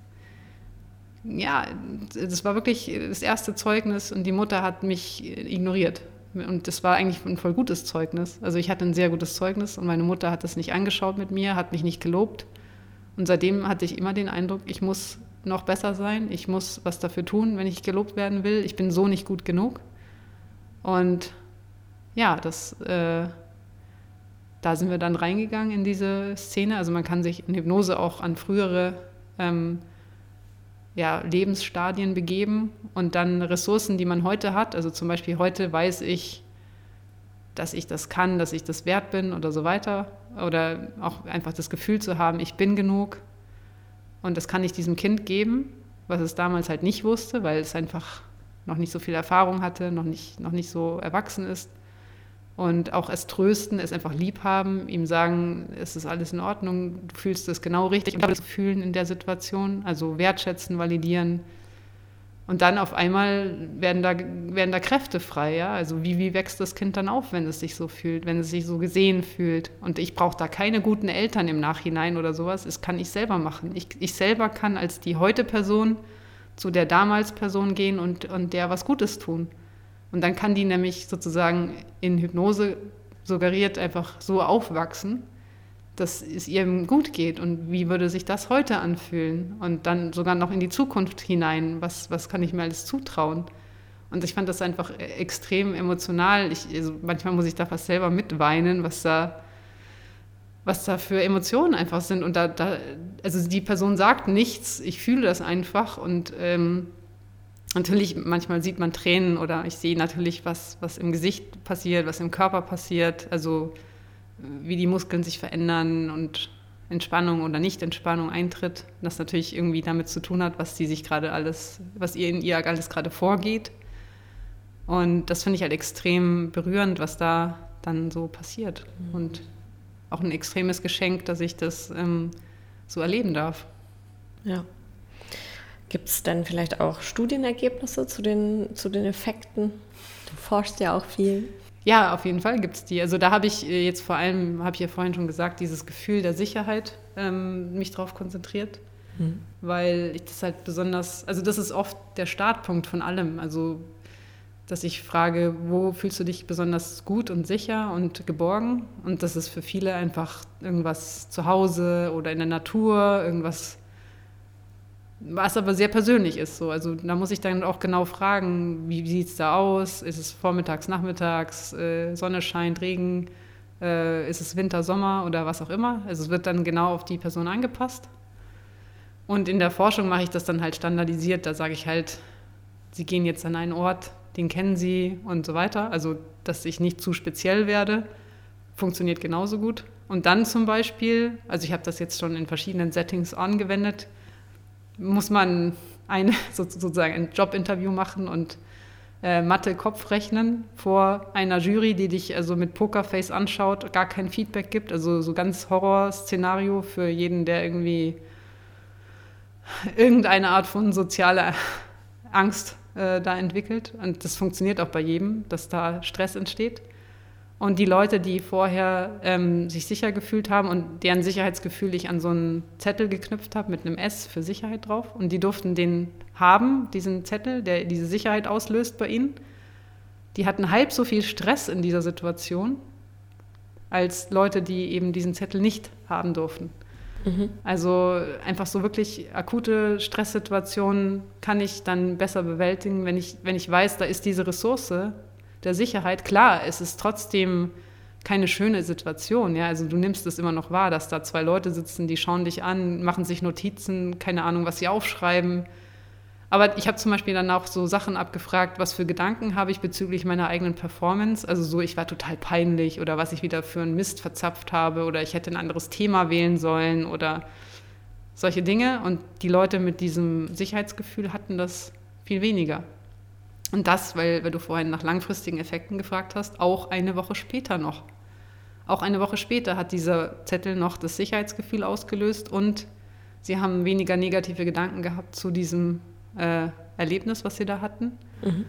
[SPEAKER 2] ja, das war wirklich das erste Zeugnis und die Mutter hat mich ignoriert. Und das war eigentlich ein voll gutes Zeugnis. Also ich hatte ein sehr gutes Zeugnis und meine Mutter hat das nicht angeschaut mit mir, hat mich nicht gelobt. Und seitdem hatte ich immer den Eindruck, ich muss noch besser sein, ich muss was dafür tun, wenn ich gelobt werden will, ich bin so nicht gut genug. Und ja, das, äh, da sind wir dann reingegangen in diese Szene. Also man kann sich in Hypnose auch an frühere ähm, ja, Lebensstadien begeben und dann Ressourcen, die man heute hat. Also zum Beispiel heute weiß ich, dass ich das kann, dass ich das wert bin oder so weiter. Oder auch einfach das Gefühl zu haben, ich bin genug. Und das kann ich diesem Kind geben, was es damals halt nicht wusste, weil es einfach noch nicht so viel Erfahrung hatte, noch nicht, noch nicht so erwachsen ist. Und auch es trösten, es einfach lieb haben, ihm sagen, es ist alles in Ordnung, du fühlst es genau richtig und das fühlen in der Situation, also wertschätzen, validieren. Und dann auf einmal werden da, werden da Kräfte frei, ja. Also wie, wie wächst das Kind dann auf, wenn es sich so fühlt, wenn es sich so gesehen fühlt? Und ich brauche da keine guten Eltern im Nachhinein oder sowas. Das kann ich selber machen. Ich, ich selber kann als die heute Person zu der damals Person gehen und, und der was Gutes tun. Und dann kann die nämlich sozusagen in Hypnose suggeriert einfach so aufwachsen, dass es ihr gut geht. Und wie würde sich das heute anfühlen? Und dann sogar noch in die Zukunft hinein. Was, was kann ich mir alles zutrauen? Und ich fand das einfach extrem emotional. Ich, also manchmal muss ich da fast selber mitweinen, was da, was da für Emotionen einfach sind. Und da, da also die Person sagt nichts, ich fühle das einfach. Und ähm, Natürlich, manchmal sieht man Tränen oder ich sehe natürlich, was, was im Gesicht passiert, was im Körper passiert, also wie die Muskeln sich verändern und Entspannung oder Nicht-Entspannung eintritt. Das natürlich irgendwie damit zu tun hat, was sie sich gerade alles, was ihr in ihr alles gerade vorgeht. Und das finde ich halt extrem berührend, was da dann so passiert. Mhm. Und auch ein extremes Geschenk, dass ich das ähm, so erleben darf.
[SPEAKER 1] Ja. Gibt es denn vielleicht auch Studienergebnisse zu den, zu den Effekten? Du forschst ja auch viel.
[SPEAKER 2] Ja, auf jeden Fall gibt es die. Also da habe ich äh, jetzt vor allem, habe ich ja vorhin schon gesagt, dieses Gefühl der Sicherheit ähm, mich darauf konzentriert. Mhm. Weil ich das halt besonders, also das ist oft der Startpunkt von allem. Also dass ich frage, wo fühlst du dich besonders gut und sicher und geborgen? Und das ist für viele einfach irgendwas zu Hause oder in der Natur, irgendwas was aber sehr persönlich ist. So. Also da muss ich dann auch genau fragen, wie, sieht es da aus? Ist es vormittags, nachmittags, äh, Sonne scheint, Regen, äh, ist es Winter, Sommer oder was auch immer? Also es wird dann genau auf die Person angepasst. Und in der Forschung mache ich das dann halt standardisiert. Da sage ich halt, Sie gehen jetzt an einen Ort, den kennen Sie und so weiter. Also dass ich nicht zu speziell werde, funktioniert genauso gut. Und dann zum Beispiel, also ich habe das jetzt schon in verschiedenen Settings angewendet, muss man ein, sozusagen ein Jobinterview machen und äh, Mathe-Kopf rechnen vor einer Jury, die dich also mit Pokerface anschaut, gar kein Feedback gibt. Also so ganz Horrorszenario für jeden, der irgendwie irgendeine Art von sozialer Angst äh, da entwickelt. Und das funktioniert auch bei jedem, dass da Stress entsteht. Und die Leute, die vorher ähm, sich sicher gefühlt haben und deren Sicherheitsgefühl ich an so einen Zettel geknüpft habe mit einem S für Sicherheit drauf. Und die durften den haben, diesen Zettel, der diese Sicherheit auslöst bei ihnen. Die hatten halb so viel Stress in dieser Situation als Leute, die eben diesen Zettel nicht haben durften. Mhm. Also einfach so wirklich akute Stresssituationen kann ich dann besser bewältigen, wenn ich, wenn ich weiß, da ist diese Ressource, der Sicherheit. Klar, es ist trotzdem keine schöne Situation. Ja? Also du nimmst es immer noch wahr, dass da zwei Leute sitzen, die schauen dich an, machen sich Notizen, keine Ahnung, was sie aufschreiben. Aber ich habe zum Beispiel dann auch so Sachen abgefragt, was für Gedanken habe ich bezüglich meiner eigenen Performance. Also so, ich war total peinlich oder was ich wieder für einen Mist verzapft habe oder ich hätte ein anderes Thema wählen sollen oder solche Dinge. Und die Leute mit diesem Sicherheitsgefühl hatten das viel weniger. Und das, weil, weil du vorhin nach langfristigen Effekten gefragt hast, auch eine Woche später noch. Auch eine Woche später hat dieser Zettel noch das Sicherheitsgefühl ausgelöst und sie haben weniger negative Gedanken gehabt zu diesem äh, Erlebnis, was sie da hatten. Mhm.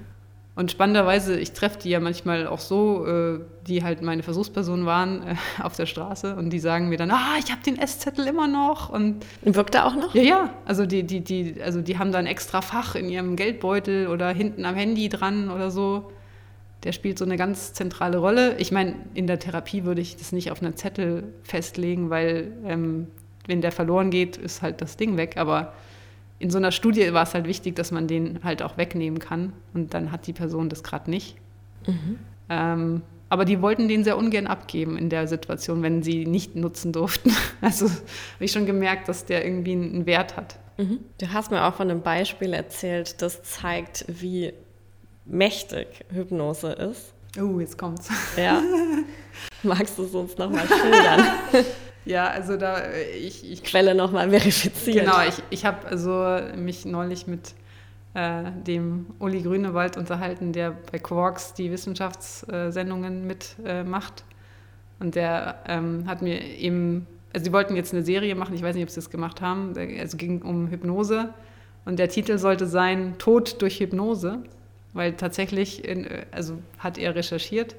[SPEAKER 2] Und spannenderweise, ich treffe die ja manchmal auch so, äh, die halt meine Versuchspersonen waren äh, auf der Straße und die sagen mir dann, ah, ich habe den Esszettel immer noch. Und
[SPEAKER 1] wirkt er auch noch?
[SPEAKER 2] Ja, ja. Also die, die, die, also die haben da ein extra Fach in ihrem Geldbeutel oder hinten am Handy dran oder so. Der spielt so eine ganz zentrale Rolle. Ich meine, in der Therapie würde ich das nicht auf einen Zettel festlegen, weil ähm, wenn der verloren geht, ist halt das Ding weg. Aber in so einer Studie war es halt wichtig, dass man den halt auch wegnehmen kann. Und dann hat die Person das gerade nicht. Mhm. Ähm, aber die wollten den sehr ungern abgeben in der Situation, wenn sie nicht nutzen durften. Also habe ich schon gemerkt, dass der irgendwie einen Wert hat.
[SPEAKER 1] Mhm. Du hast mir auch von einem Beispiel erzählt, das zeigt, wie mächtig Hypnose ist.
[SPEAKER 2] Oh, jetzt kommt's.
[SPEAKER 1] Ja. Magst du es uns nochmal schildern?
[SPEAKER 2] Ja, also da äh, ich, ich
[SPEAKER 1] Quelle nochmal verifizieren.
[SPEAKER 2] Genau, ich, ich habe also mich neulich mit äh, dem Uli Grünewald unterhalten, der bei Quarks die Wissenschaftssendungen mitmacht. Äh, und der ähm, hat mir eben, also sie wollten jetzt eine Serie machen, ich weiß nicht, ob sie das gemacht haben, also ging um Hypnose. Und der Titel sollte sein Tod durch Hypnose, weil tatsächlich, in, also hat er recherchiert,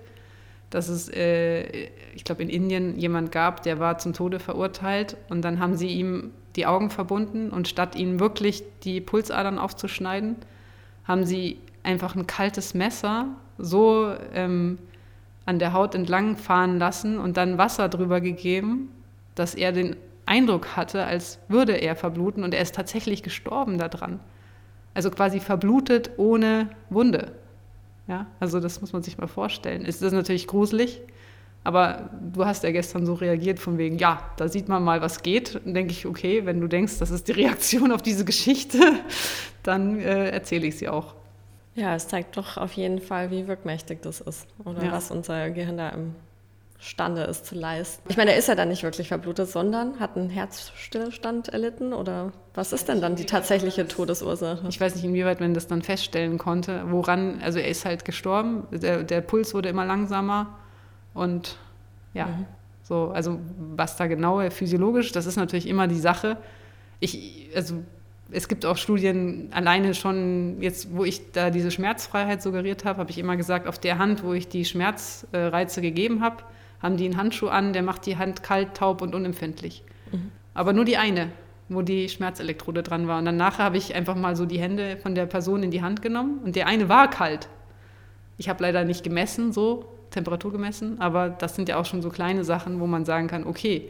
[SPEAKER 2] dass es, äh, ich glaube, in Indien jemand gab, der war zum Tode verurteilt und dann haben sie ihm die Augen verbunden und statt ihm wirklich die Pulsadern aufzuschneiden, haben sie einfach ein kaltes Messer so ähm, an der Haut entlang fahren lassen und dann Wasser drüber gegeben, dass er den Eindruck hatte, als würde er verbluten und er ist tatsächlich gestorben daran. Also quasi verblutet ohne Wunde. Ja, also das muss man sich mal vorstellen. Es ist natürlich gruselig, aber du hast ja gestern so reagiert von wegen, ja, da sieht man mal, was geht. Dann denke ich, okay, wenn du denkst, das ist die Reaktion auf diese Geschichte, dann äh, erzähle ich sie auch.
[SPEAKER 1] Ja, es zeigt doch auf jeden Fall, wie wirkmächtig das ist oder ja. was unser Gehirn da im imstande ist zu leisten. Ich meine, er ist ja dann nicht wirklich verblutet, sondern hat einen Herzstillstand erlitten oder was ist denn dann die tatsächliche Todesursache?
[SPEAKER 2] Ich weiß nicht, inwieweit man das dann feststellen konnte, woran, also er ist halt gestorben, der, der Puls wurde immer langsamer und ja, mhm. so, also was da genau physiologisch, das ist natürlich immer die Sache. Ich, also es gibt auch Studien, alleine schon jetzt, wo ich da diese Schmerzfreiheit suggeriert habe, habe ich immer gesagt, auf der Hand, wo ich die Schmerzreize gegeben habe, haben die einen Handschuh an, der macht die Hand kalt, taub und unempfindlich. Mhm. Aber nur die eine, wo die Schmerzelektrode dran war. Und dann nachher habe ich einfach mal so die Hände von der Person in die Hand genommen und der eine war kalt. Ich habe leider nicht gemessen, so Temperatur gemessen, aber das sind ja auch schon so kleine Sachen, wo man sagen kann, okay,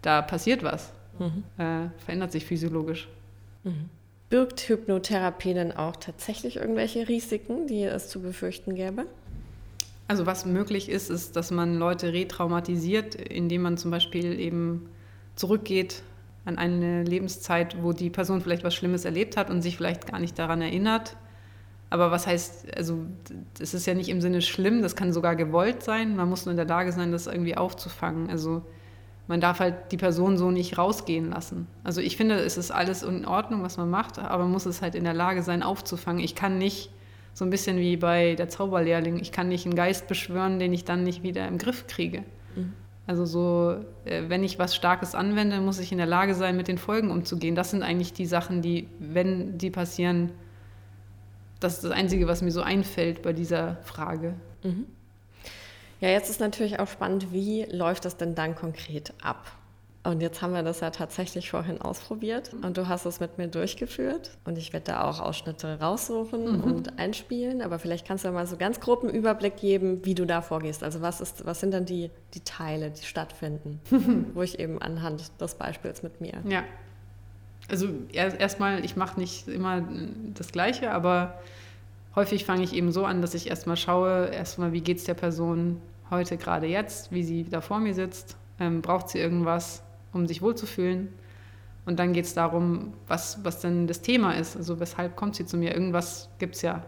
[SPEAKER 2] da passiert was, mhm. äh, verändert sich physiologisch.
[SPEAKER 1] Mhm. Birgt Hypnotherapie denn auch tatsächlich irgendwelche Risiken, die es zu befürchten gäbe?
[SPEAKER 2] Also was möglich ist, ist, dass man Leute retraumatisiert, indem man zum Beispiel eben zurückgeht an eine Lebenszeit, wo die Person vielleicht was Schlimmes erlebt hat und sich vielleicht gar nicht daran erinnert. Aber was heißt, also das ist ja nicht im Sinne schlimm, das kann sogar gewollt sein. Man muss nur in der Lage sein, das irgendwie aufzufangen. Also man darf halt die Person so nicht rausgehen lassen. Also ich finde, es ist alles in Ordnung, was man macht, aber man muss es halt in der Lage sein, aufzufangen. Ich kann nicht so ein bisschen wie bei der Zauberlehrling. Ich kann nicht einen Geist beschwören, den ich dann nicht wieder im Griff kriege. Mhm. Also so, äh, wenn ich was Starkes anwende, muss ich in der Lage sein, mit den Folgen umzugehen. Das sind eigentlich die Sachen, die, wenn die passieren, das ist das Einzige, was mir so einfällt bei dieser Frage. Mhm.
[SPEAKER 1] Ja, jetzt ist natürlich auch spannend, wie läuft das denn dann konkret ab? Und jetzt haben wir das ja tatsächlich vorhin ausprobiert und du hast es mit mir durchgeführt und ich werde da auch Ausschnitte raussuchen mhm. und einspielen, aber vielleicht kannst du ja mal so ganz groben Überblick geben, wie du da vorgehst. Also was, ist, was sind dann die, die Teile, die stattfinden, wo ich eben anhand des Beispiels mit mir.
[SPEAKER 2] Ja, also erstmal, ich mache nicht immer das Gleiche, aber häufig fange ich eben so an, dass ich erstmal schaue, erstmal, wie geht es der Person heute gerade jetzt, wie sie da vor mir sitzt, ähm, braucht sie irgendwas, um sich wohlzufühlen. Und dann geht es darum, was, was denn das Thema ist. Also weshalb kommt sie zu mir? Irgendwas gibt es ja.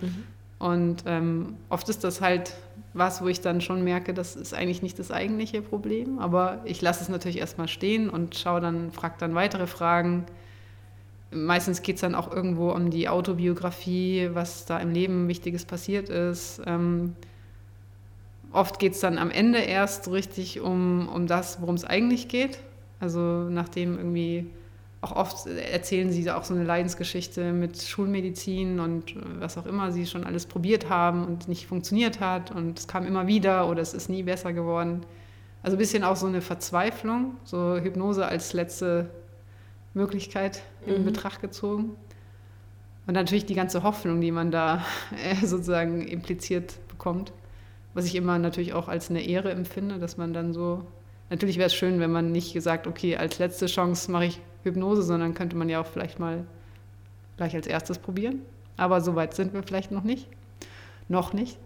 [SPEAKER 2] Mhm. Und ähm, oft ist das halt was, wo ich dann schon merke, das ist eigentlich nicht das eigentliche Problem. Aber ich lasse es natürlich erstmal stehen und schaue dann, frage dann weitere Fragen. Meistens geht es dann auch irgendwo um die Autobiografie, was da im Leben Wichtiges passiert ist. Ähm, oft geht es dann am Ende erst richtig um, um das, worum es eigentlich geht. Also nachdem irgendwie auch oft erzählen sie auch so eine Leidensgeschichte mit Schulmedizin und was auch immer sie schon alles probiert haben und nicht funktioniert hat und es kam immer wieder oder es ist nie besser geworden. Also ein bisschen auch so eine Verzweiflung, so Hypnose als letzte Möglichkeit in mhm. Betracht gezogen. Und natürlich die ganze Hoffnung, die man da sozusagen impliziert bekommt, was ich immer natürlich auch als eine Ehre empfinde, dass man dann so Natürlich wäre es schön, wenn man nicht gesagt, okay, als letzte Chance mache ich Hypnose, sondern könnte man ja auch vielleicht mal gleich als erstes probieren. Aber so weit sind wir vielleicht noch nicht. Noch nicht.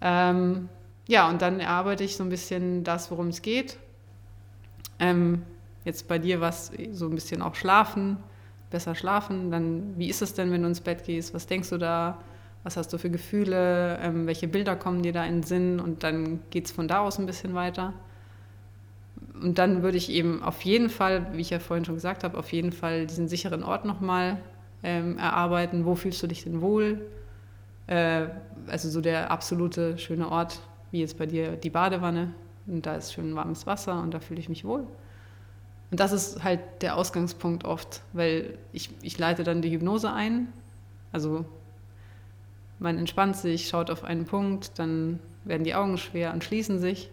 [SPEAKER 2] Ähm, ja, und dann erarbeite ich so ein bisschen das, worum es geht. Ähm, jetzt bei dir war es so ein bisschen auch schlafen, besser schlafen. Dann, wie ist es denn, wenn du ins Bett gehst? Was denkst du da? Was hast du für Gefühle? Ähm, welche Bilder kommen dir da in den Sinn? Und dann geht es von da aus ein bisschen weiter. Und dann würde ich eben auf jeden Fall, wie ich ja vorhin schon gesagt habe, auf jeden Fall diesen sicheren Ort nochmal ähm, erarbeiten. Wo fühlst du dich denn wohl? Äh, also so der absolute schöne Ort, wie jetzt bei dir die Badewanne. Und da ist schön warmes Wasser und da fühle ich mich wohl. Und das ist halt der Ausgangspunkt oft, weil ich, ich leite dann die Hypnose ein. Also man entspannt sich, schaut auf einen Punkt, dann werden die Augen schwer und schließen sich.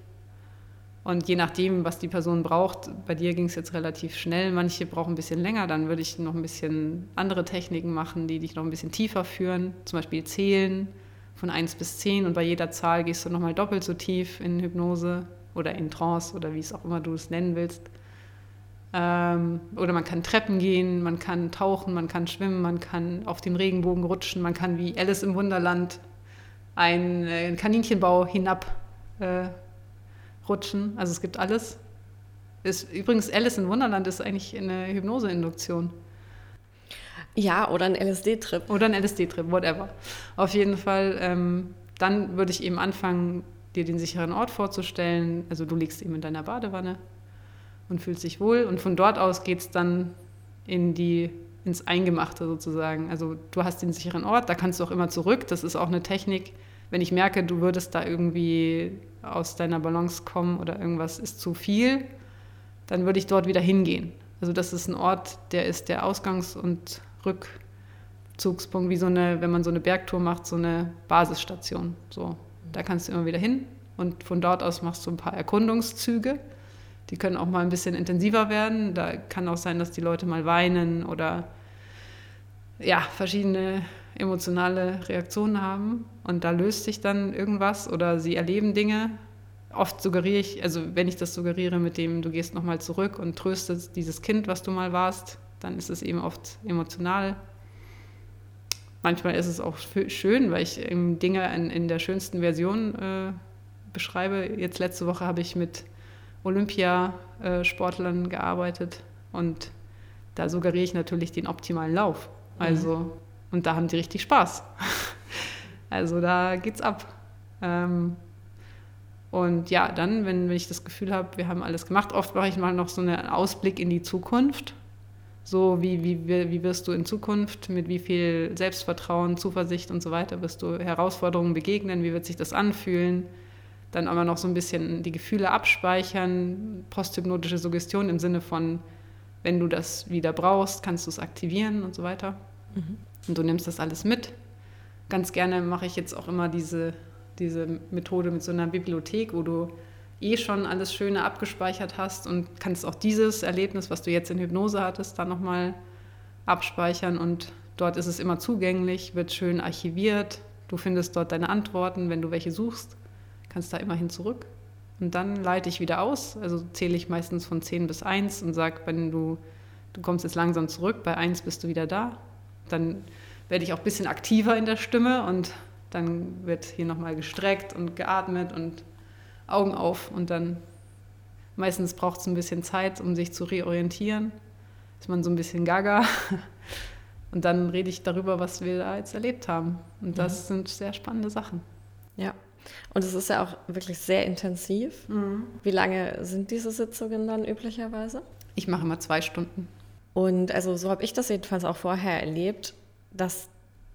[SPEAKER 2] Und je nachdem, was die Person braucht, bei dir ging es jetzt relativ schnell, manche brauchen ein bisschen länger, dann würde ich noch ein bisschen andere Techniken machen, die dich noch ein bisschen tiefer führen, zum Beispiel zählen von 1 bis 10 und bei jeder Zahl gehst du nochmal doppelt so tief in Hypnose oder in Trance oder wie es auch immer du es nennen willst. Ähm, oder man kann Treppen gehen, man kann tauchen, man kann schwimmen, man kann auf den Regenbogen rutschen, man kann wie Alice im Wunderland einen, äh, einen Kaninchenbau hinab äh, rutschen. Also es gibt alles. Ist, übrigens, Alice in Wunderland ist eigentlich eine Hypnoseinduktion.
[SPEAKER 1] Ja, oder ein LSD-Trip.
[SPEAKER 2] Oder ein LSD-Trip, whatever. Auf jeden Fall, ähm, dann würde ich eben anfangen, dir den sicheren Ort vorzustellen. Also du liegst eben in deiner Badewanne und fühlst dich wohl. Und von dort aus geht es dann in die, ins Eingemachte sozusagen. Also du hast den sicheren Ort, da kannst du auch immer zurück. Das ist auch eine Technik. Wenn ich merke, du würdest da irgendwie aus deiner Balance kommen oder irgendwas ist zu viel, dann würde ich dort wieder hingehen. Also das ist ein Ort, der ist der Ausgangs- und Rückzugspunkt, wie so eine, wenn man so eine Bergtour macht, so eine Basisstation. So, da kannst du immer wieder hin und von dort aus machst du ein paar Erkundungszüge. Die können auch mal ein bisschen intensiver werden. Da kann auch sein, dass die Leute mal weinen oder ja, verschiedene emotionale Reaktionen haben und da löst sich dann irgendwas oder sie erleben Dinge. Oft suggeriere ich, also wenn ich das suggeriere mit dem, du gehst nochmal zurück und tröstest dieses Kind, was du mal warst, dann ist es eben oft emotional. Manchmal ist es auch schön, weil ich Dinge in, in, der schönsten Version äh, beschreibe. Jetzt letzte Woche habe ich mit Olympiasportlern gearbeitet und da suggeriere ich natürlich den optimalen Lauf. Also mhm. Und da haben die richtig Spaß. also da geht's ab. Ähm, und ja, dann, wenn, wenn ich das Gefühl habe, wir haben alles gemacht, oft mache ich mal noch so einen Ausblick in die Zukunft. So, wie, wie, wie wirst du in Zukunft, mit wie viel Selbstvertrauen, Zuversicht und so weiter, wirst du Herausforderungen begegnen, wie wird sich das anfühlen? Dann aber noch so ein bisschen die Gefühle abspeichern, posthypnotische Suggestion im Sinne von, wenn du das wieder brauchst, kannst du es aktivieren und so weiter. Mhm. Und du nimmst das alles mit. Ganz gerne mache ich jetzt auch immer diese, diese Methode mit so einer Bibliothek, wo du eh schon alles Schöne abgespeichert hast und kannst auch dieses Erlebnis, was du jetzt in Hypnose hattest, dann nochmal abspeichern und dort ist es immer zugänglich, wird schön archiviert. Du findest dort deine Antworten, wenn du welche suchst, kannst da immerhin zurück. Und dann leite ich wieder aus, also zähle ich meistens von 10 bis 1 und sage, wenn du, du kommst jetzt langsam zurück, bei 1 bist du wieder da, dann werde ich auch ein bisschen aktiver in der Stimme und dann wird hier nochmal gestreckt und geatmet und Augen auf und dann meistens braucht es ein bisschen Zeit, um sich zu reorientieren. Ist man so ein bisschen gaga. Und dann rede ich darüber, was wir da jetzt erlebt haben. Und das mhm. sind sehr spannende Sachen.
[SPEAKER 1] Ja. Und es ist ja auch wirklich sehr intensiv. Mhm. Wie lange sind diese Sitzungen dann üblicherweise?
[SPEAKER 2] Ich mache immer zwei Stunden.
[SPEAKER 1] Und also so habe ich das jedenfalls auch vorher erlebt, dass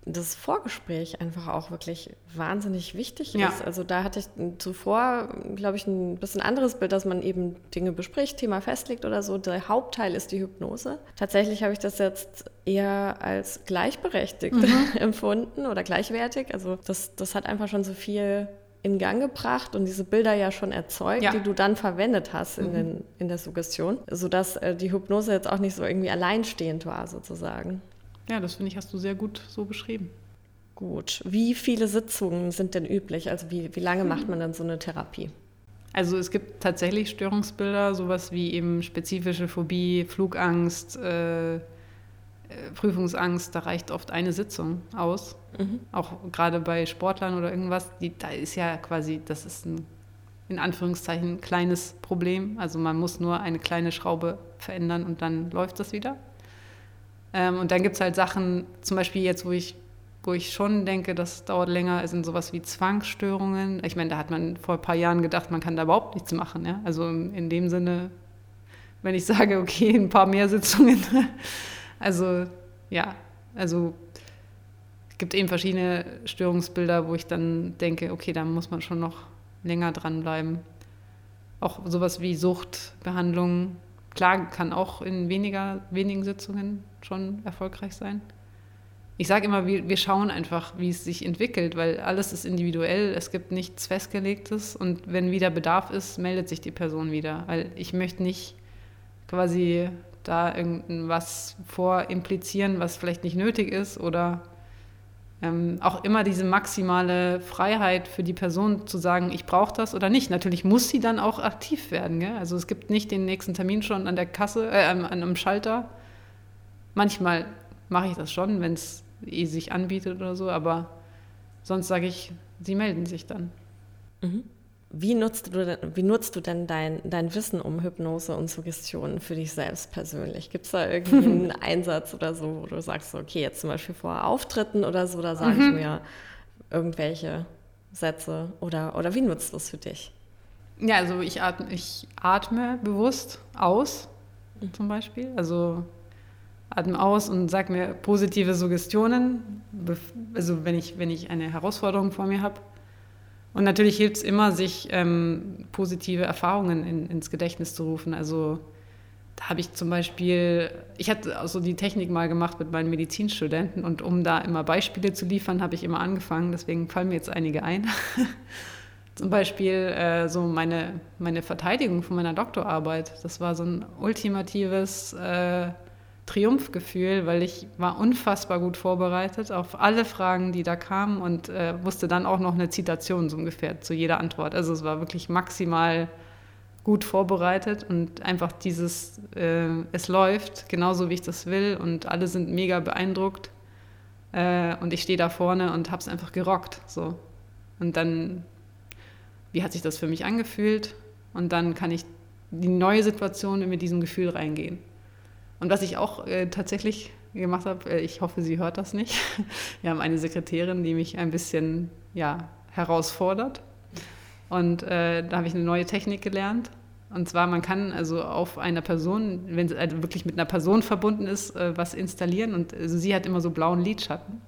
[SPEAKER 1] das Vorgespräch einfach auch wirklich wahnsinnig wichtig ja. ist. Also da hatte ich zuvor, glaube ich, ein bisschen anderes Bild, dass man eben Dinge bespricht, Thema festlegt oder so. Der Hauptteil ist die Hypnose. Tatsächlich habe ich das jetzt eher als gleichberechtigt mhm. empfunden oder gleichwertig. Also das, das hat einfach schon so viel in Gang gebracht und diese Bilder ja schon erzeugt, ja. die du dann verwendet hast in, mhm. den, in der Suggestion, sodass äh, die Hypnose jetzt auch nicht so irgendwie alleinstehend war sozusagen.
[SPEAKER 2] Ja, das finde ich, hast du sehr gut so beschrieben.
[SPEAKER 1] Gut. Wie viele Sitzungen sind denn üblich? Also wie, wie lange macht man dann so eine Therapie?
[SPEAKER 2] Also es gibt tatsächlich Störungsbilder, sowas wie eben spezifische Phobie, Flugangst, äh, Prüfungsangst, da reicht oft eine Sitzung aus. Mhm. Auch gerade bei Sportlern oder irgendwas, die, da ist ja quasi, das ist ein in Anführungszeichen kleines Problem. Also man muss nur eine kleine Schraube verändern und dann läuft das wieder. Ähm, und dann gibt es halt Sachen, zum Beispiel jetzt, wo ich, wo ich schon denke, das dauert länger, sind sowas wie Zwangsstörungen. Ich meine, da hat man vor ein paar Jahren gedacht, man kann da überhaupt nichts machen. Ja? Also in dem Sinne, wenn ich sage, okay, ein paar mehr Sitzungen. also ja, also gibt eben verschiedene Störungsbilder, wo ich dann denke, okay, da muss man schon noch länger dranbleiben. Auch sowas wie Suchtbehandlung, klar, kann auch in weniger, wenigen Sitzungen schon erfolgreich sein. Ich sage immer, wir, wir schauen einfach, wie es sich entwickelt, weil alles ist individuell, es gibt nichts Festgelegtes und wenn wieder Bedarf ist, meldet sich die Person wieder. Weil ich möchte nicht quasi da irgendwas vorimplizieren, was vielleicht nicht nötig ist oder ähm, auch immer diese maximale Freiheit für die Person zu sagen, ich brauche das oder nicht. Natürlich muss sie dann auch aktiv werden. Gell? Also es gibt nicht den nächsten Termin schon an der Kasse, äh, an einem Schalter. Manchmal mache ich das schon, wenn es eh sich anbietet oder so, aber sonst sage ich, sie melden sich dann.
[SPEAKER 1] Mhm. Wie nutzt du denn, wie nutzt du denn dein, dein Wissen um Hypnose und Suggestionen für dich selbst persönlich? Gibt es da irgendwie einen Einsatz oder so, wo du sagst, okay, jetzt zum Beispiel vor Auftritten oder so, da sage mhm. ich mir irgendwelche Sätze oder, oder wie nutzt du es für dich?
[SPEAKER 2] Ja, also ich atme, ich atme bewusst aus, mhm. zum Beispiel. Also atme aus und sage mir positive Suggestionen, also wenn ich, wenn ich eine Herausforderung vor mir habe und natürlich hilft es immer, sich ähm, positive Erfahrungen in, ins Gedächtnis zu rufen. Also da habe ich zum Beispiel, ich hatte also die Technik mal gemacht mit meinen Medizinstudenten und um da immer Beispiele zu liefern, habe ich immer angefangen. Deswegen fallen mir jetzt einige ein. zum Beispiel äh, so meine, meine Verteidigung von meiner Doktorarbeit. Das war so ein ultimatives äh, Triumphgefühl, weil ich war unfassbar gut vorbereitet auf alle Fragen, die da kamen und äh, wusste dann auch noch eine Zitation so ungefähr zu jeder Antwort. Also es war wirklich maximal gut vorbereitet und einfach dieses, äh, es läuft genauso wie ich das will und alle sind mega beeindruckt äh, und ich stehe da vorne und habe es einfach gerockt. So. Und dann, wie hat sich das für mich angefühlt? Und dann kann ich die neue Situation mit diesem Gefühl reingehen. Und was ich auch äh, tatsächlich gemacht habe, äh, ich hoffe, sie hört das nicht. Wir haben eine Sekretärin, die mich ein bisschen ja, herausfordert. Und äh, da habe ich eine neue Technik gelernt. Und zwar, man kann also auf einer Person, wenn sie also wirklich mit einer Person verbunden ist, äh, was installieren. Und also sie hat immer so blauen Lidschatten.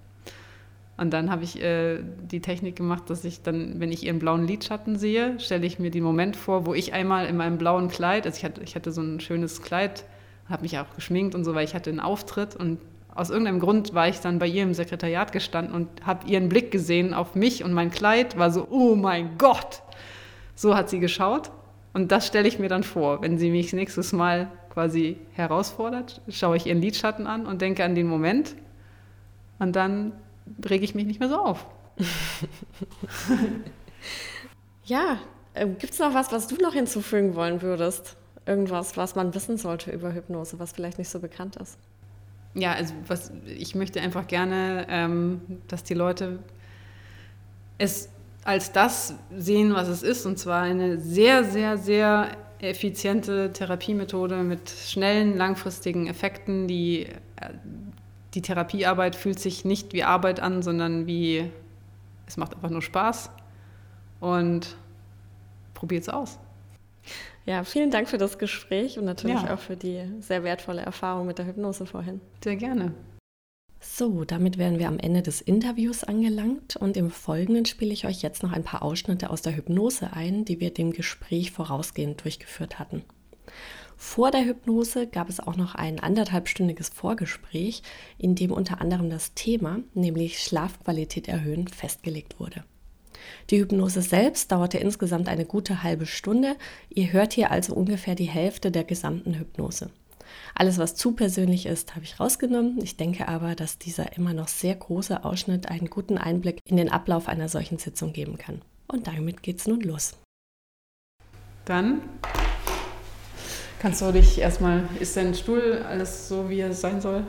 [SPEAKER 2] Und dann habe ich äh, die Technik gemacht, dass ich dann, wenn ich ihren blauen Lidschatten sehe, stelle ich mir den Moment vor, wo ich einmal in meinem blauen Kleid, also ich hatte, ich hatte so ein schönes Kleid, habe mich auch geschminkt und so, weil ich hatte einen Auftritt und aus irgendeinem Grund war ich dann bei ihr im Sekretariat gestanden und habe ihren Blick gesehen auf mich und mein Kleid war so, oh mein Gott. So hat sie geschaut und das stelle ich mir dann vor, wenn sie mich nächstes Mal quasi herausfordert, schaue ich ihren Lidschatten an und denke an den Moment und dann rege ich mich nicht mehr so auf.
[SPEAKER 1] ja, äh, gibt es noch was, was du noch hinzufügen wollen würdest? Irgendwas, was man wissen sollte über Hypnose, was vielleicht nicht so bekannt ist?
[SPEAKER 2] Ja, also was, ich möchte einfach gerne, ähm, dass die Leute es als das sehen, was es ist, und zwar eine sehr, sehr, sehr effiziente Therapiemethode mit schnellen, langfristigen Effekten. Die, äh, die Therapiearbeit fühlt sich nicht wie Arbeit an, sondern wie, es macht einfach nur Spaß. Und probiert es aus.
[SPEAKER 1] Ja, vielen Dank für das Gespräch und natürlich ja. auch für die sehr wertvolle Erfahrung mit der Hypnose vorhin.
[SPEAKER 2] Sehr gerne.
[SPEAKER 1] So, damit wären wir am Ende des Interviews angelangt und im Folgenden spiele ich euch jetzt noch ein paar Ausschnitte aus der Hypnose ein, die wir dem Gespräch vorausgehend durchgeführt hatten. Vor der Hypnose gab es auch noch ein anderthalbstündiges Vorgespräch, in dem unter anderem das Thema, nämlich Schlafqualität erhöhen, festgelegt wurde. Die Hypnose selbst dauerte insgesamt eine gute halbe Stunde. Ihr hört hier also ungefähr die Hälfte der gesamten Hypnose. Alles, was zu persönlich ist, habe ich rausgenommen. Ich denke aber, dass dieser immer noch sehr große Ausschnitt einen guten Einblick in den Ablauf einer solchen Sitzung geben kann. Und damit geht's nun los.
[SPEAKER 2] Dann kannst du dich erstmal, ist dein Stuhl alles so, wie er sein soll?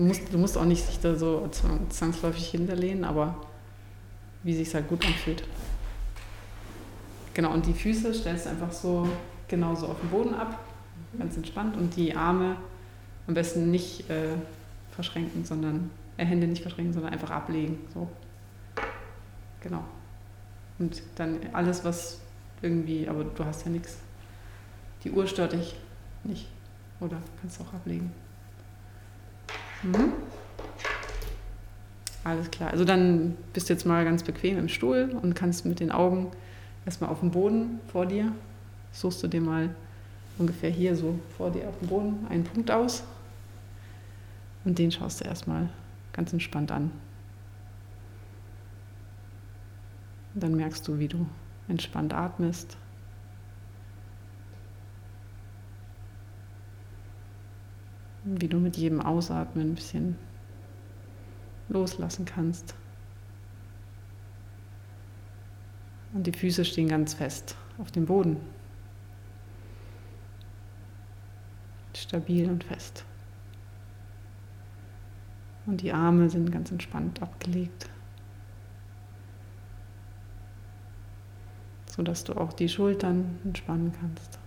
[SPEAKER 2] Du musst, du musst auch nicht sich da so zwangsläufig hinterlehnen, aber wie sich halt gut anfühlt. Genau, und die Füße stellst du einfach so genauso auf den Boden ab, ganz entspannt. Und die Arme am besten nicht äh, verschränken, sondern äh, Hände nicht verschränken, sondern einfach ablegen. So. Genau. Und dann alles, was irgendwie, aber du hast ja nichts. Die Uhr stört dich nicht. Oder kannst du auch ablegen. Mhm. Alles klar. Also dann bist du jetzt mal ganz bequem im Stuhl und kannst mit den Augen erstmal auf dem Boden vor dir, suchst du dir mal ungefähr hier so vor dir auf dem Boden einen Punkt aus und den schaust du erstmal ganz entspannt an. Und dann merkst du, wie du entspannt atmest. Wie du mit jedem Ausatmen ein bisschen loslassen kannst. Und die Füße stehen ganz fest auf dem Boden. Stabil und fest. Und die Arme sind ganz entspannt abgelegt. Sodass du auch die Schultern entspannen kannst.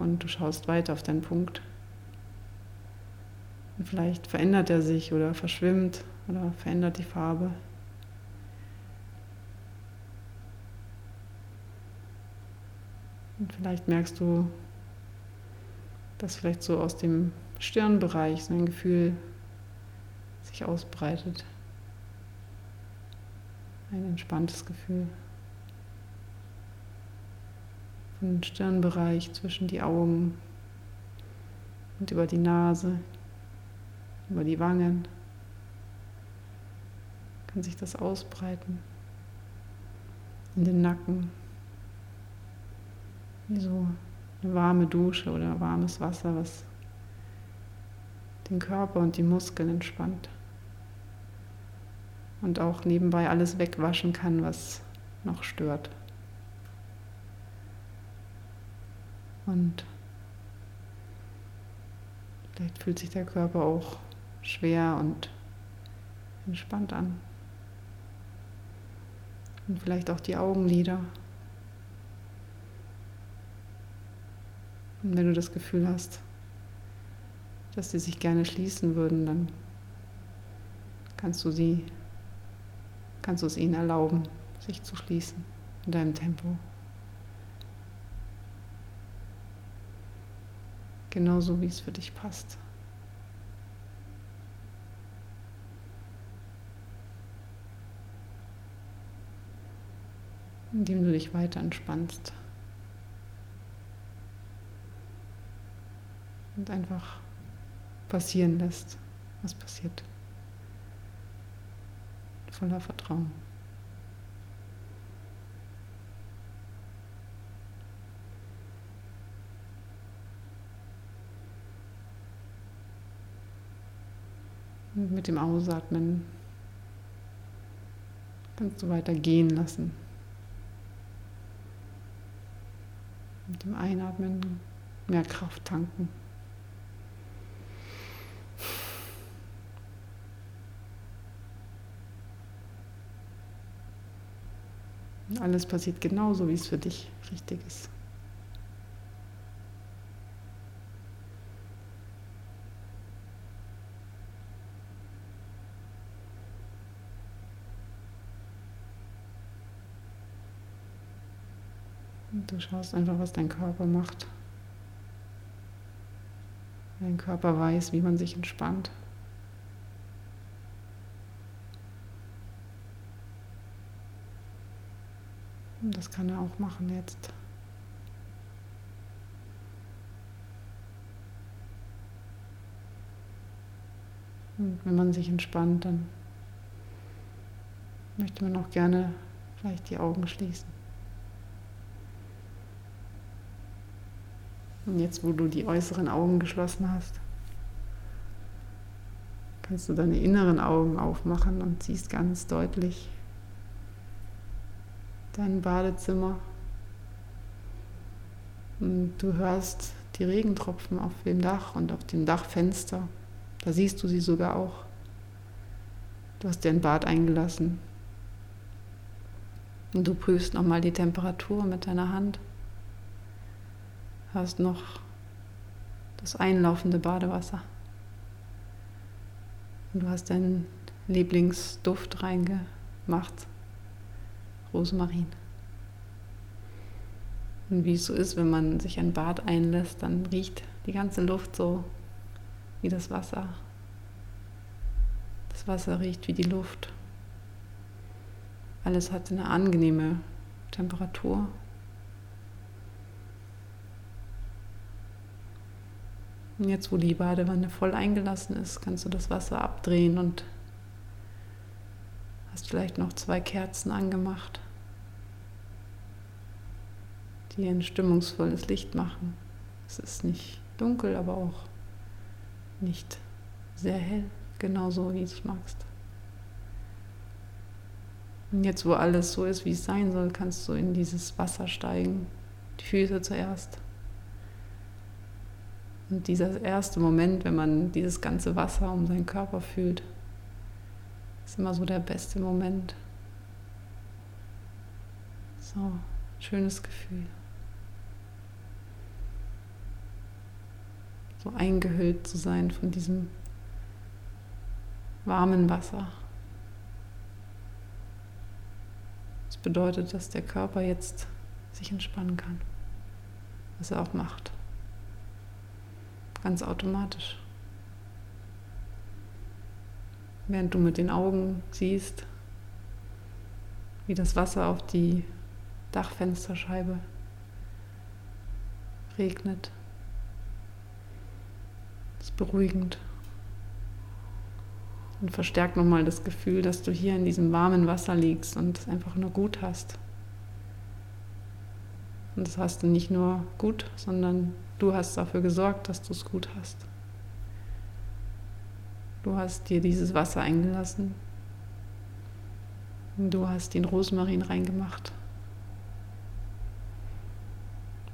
[SPEAKER 2] Und du schaust weiter auf deinen Punkt. Und vielleicht verändert er sich oder verschwimmt oder verändert die Farbe. Und vielleicht merkst du, dass vielleicht so aus dem Stirnbereich so ein Gefühl sich ausbreitet. Ein entspanntes Gefühl. Vom Stirnbereich zwischen die Augen und über die Nase, über die Wangen kann sich das ausbreiten. In den Nacken wie so eine warme Dusche oder warmes Wasser, was den Körper und die Muskeln entspannt. Und auch nebenbei alles wegwaschen kann, was noch stört. Und vielleicht fühlt sich der Körper auch schwer und entspannt an. Und vielleicht auch die Augenlider. Und wenn du das Gefühl hast, dass sie sich gerne schließen würden, dann kannst du sie, kannst du es ihnen erlauben, sich zu schließen in deinem Tempo. Genauso wie es für dich passt. Indem du dich weiter entspannst. und einfach passieren lässt, was passiert. Voller Vertrauen. Mit dem Ausatmen kannst du weiter gehen lassen. Mit dem Einatmen mehr Kraft tanken. Alles passiert genauso, wie es für dich richtig ist. Du schaust einfach, was dein Körper macht. Dein Körper weiß, wie man sich entspannt. Und das kann er auch machen jetzt. Und wenn man sich entspannt, dann möchte man auch gerne vielleicht die Augen schließen. Und jetzt, wo du die äußeren Augen geschlossen hast, kannst du deine inneren Augen aufmachen und siehst ganz deutlich, dein Badezimmer. Und du hörst die Regentropfen auf dem Dach und auf dem Dachfenster. Da siehst du sie sogar auch. Du hast dir ein Bad eingelassen. Und du prüfst nochmal die Temperatur mit deiner Hand. Hast noch das einlaufende Badewasser. Und du hast deinen Lieblingsduft reingemacht. Rosmarin. Und wie es so ist, wenn man sich ein Bad einlässt, dann riecht die ganze Luft so wie das Wasser. Das Wasser riecht wie die Luft. Alles hat eine angenehme Temperatur. Und jetzt, wo die Badewanne voll eingelassen ist, kannst du das Wasser abdrehen und hast vielleicht noch zwei Kerzen angemacht die ein stimmungsvolles Licht machen. Es ist nicht dunkel, aber auch nicht sehr hell, genauso wie du es magst. Und jetzt, wo alles so ist, wie es sein soll, kannst du in dieses Wasser steigen. Die Füße zuerst. Und dieser erste Moment, wenn man dieses ganze Wasser um seinen Körper fühlt, ist immer so der beste Moment. So, schönes Gefühl. so eingehüllt zu sein von diesem warmen Wasser. Das bedeutet, dass der Körper jetzt sich entspannen kann, was er auch macht. Ganz automatisch. Während du mit den Augen siehst, wie das Wasser auf die Dachfensterscheibe regnet ist beruhigend und verstärkt nochmal das Gefühl, dass du hier in diesem warmen Wasser liegst und es einfach nur gut hast. Und das hast du nicht nur gut, sondern du hast dafür gesorgt, dass du es gut hast. Du hast dir dieses Wasser eingelassen. Du hast den Rosmarin reingemacht.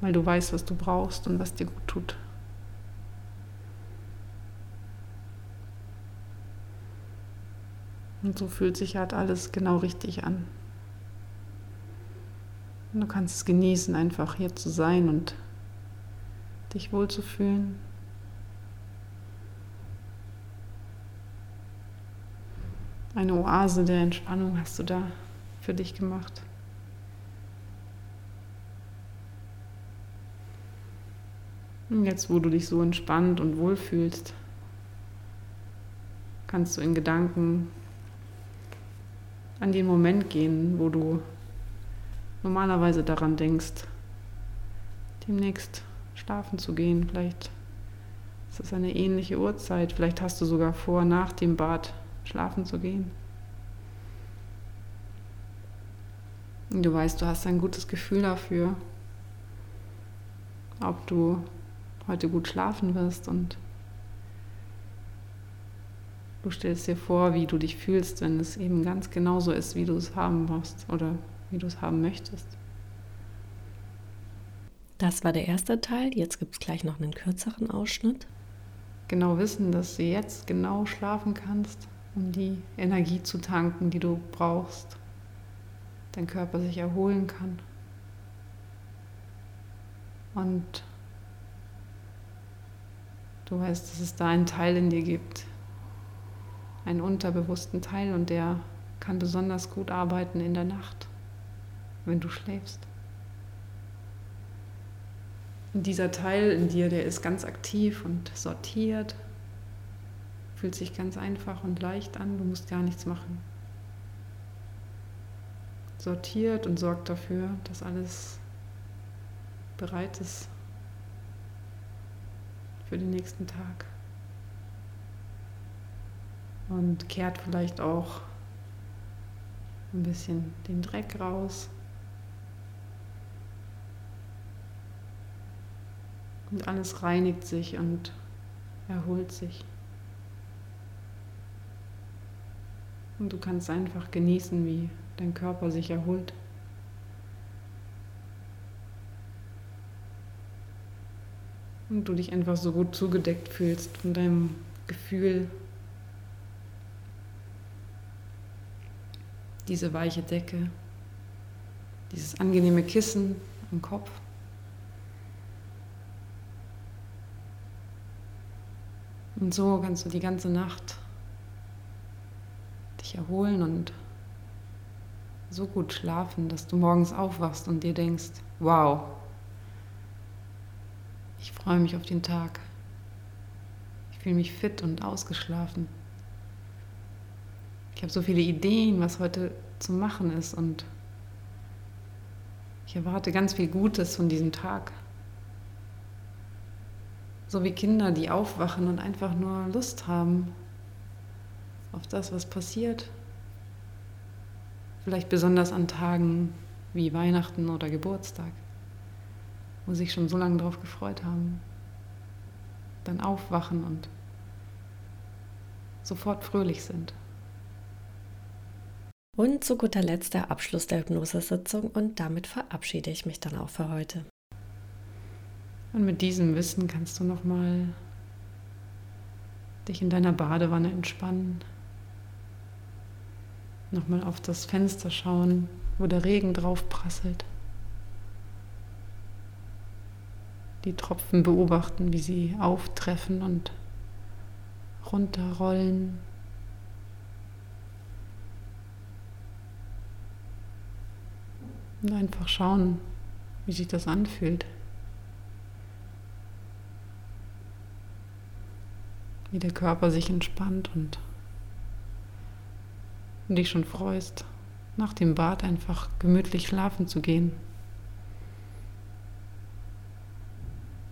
[SPEAKER 2] Weil du weißt, was du brauchst und was dir gut tut. Und so fühlt sich halt alles genau richtig an. Und du kannst es genießen, einfach hier zu sein und dich wohlzufühlen. Eine Oase der Entspannung hast du da für dich gemacht. Und jetzt, wo du dich so entspannt und wohlfühlst, kannst du in Gedanken an den Moment gehen, wo du normalerweise daran denkst, demnächst schlafen zu gehen. Vielleicht ist es eine ähnliche Uhrzeit. Vielleicht hast du sogar vor, nach dem Bad schlafen zu gehen. Und du weißt, du hast ein gutes Gefühl dafür, ob du heute gut schlafen wirst und Du stellst dir vor, wie du dich fühlst, wenn es eben ganz genauso ist, wie du es haben musst oder wie du es haben möchtest.
[SPEAKER 1] Das war der erste Teil. Jetzt gibt es gleich noch einen kürzeren Ausschnitt.
[SPEAKER 2] Genau wissen, dass du jetzt genau schlafen kannst, um die Energie zu tanken, die du brauchst. Dein Körper sich erholen kann. Und du weißt, dass es da einen Teil in dir gibt, einen unterbewussten Teil und der kann besonders gut arbeiten in der Nacht, wenn du schläfst. Dieser Teil in dir, der ist ganz aktiv und sortiert, fühlt sich ganz einfach und leicht an, du musst gar nichts machen. Sortiert und sorgt dafür, dass alles bereit ist für den nächsten Tag und kehrt vielleicht auch ein bisschen den Dreck raus. Und alles reinigt sich und erholt sich. Und du kannst einfach genießen, wie dein Körper sich erholt. Und du dich einfach so gut zugedeckt fühlst von deinem Gefühl. Diese weiche Decke, dieses angenehme Kissen am Kopf. Und so kannst du die ganze Nacht dich erholen und so gut schlafen, dass du morgens aufwachst und dir denkst, wow, ich freue mich auf den Tag. Ich fühle mich fit und ausgeschlafen. Ich habe so viele Ideen, was heute zu machen ist und ich erwarte ganz viel Gutes von diesem Tag. So wie Kinder, die aufwachen und einfach nur Lust haben auf das, was passiert. Vielleicht besonders an Tagen wie Weihnachten oder Geburtstag, wo sich schon so lange darauf gefreut haben. Dann aufwachen und sofort fröhlich sind.
[SPEAKER 1] Und zu guter Letzt der Abschluss der Hypnosesitzung und damit verabschiede ich mich dann auch für heute.
[SPEAKER 2] Und mit diesem Wissen kannst du nochmal dich in deiner Badewanne entspannen nochmal auf das Fenster schauen, wo der Regen drauf prasselt. Die Tropfen beobachten, wie sie auftreffen und runterrollen. Und einfach schauen, wie sich das anfühlt. Wie der Körper sich entspannt und dich schon freust, nach dem Bad einfach gemütlich schlafen zu gehen.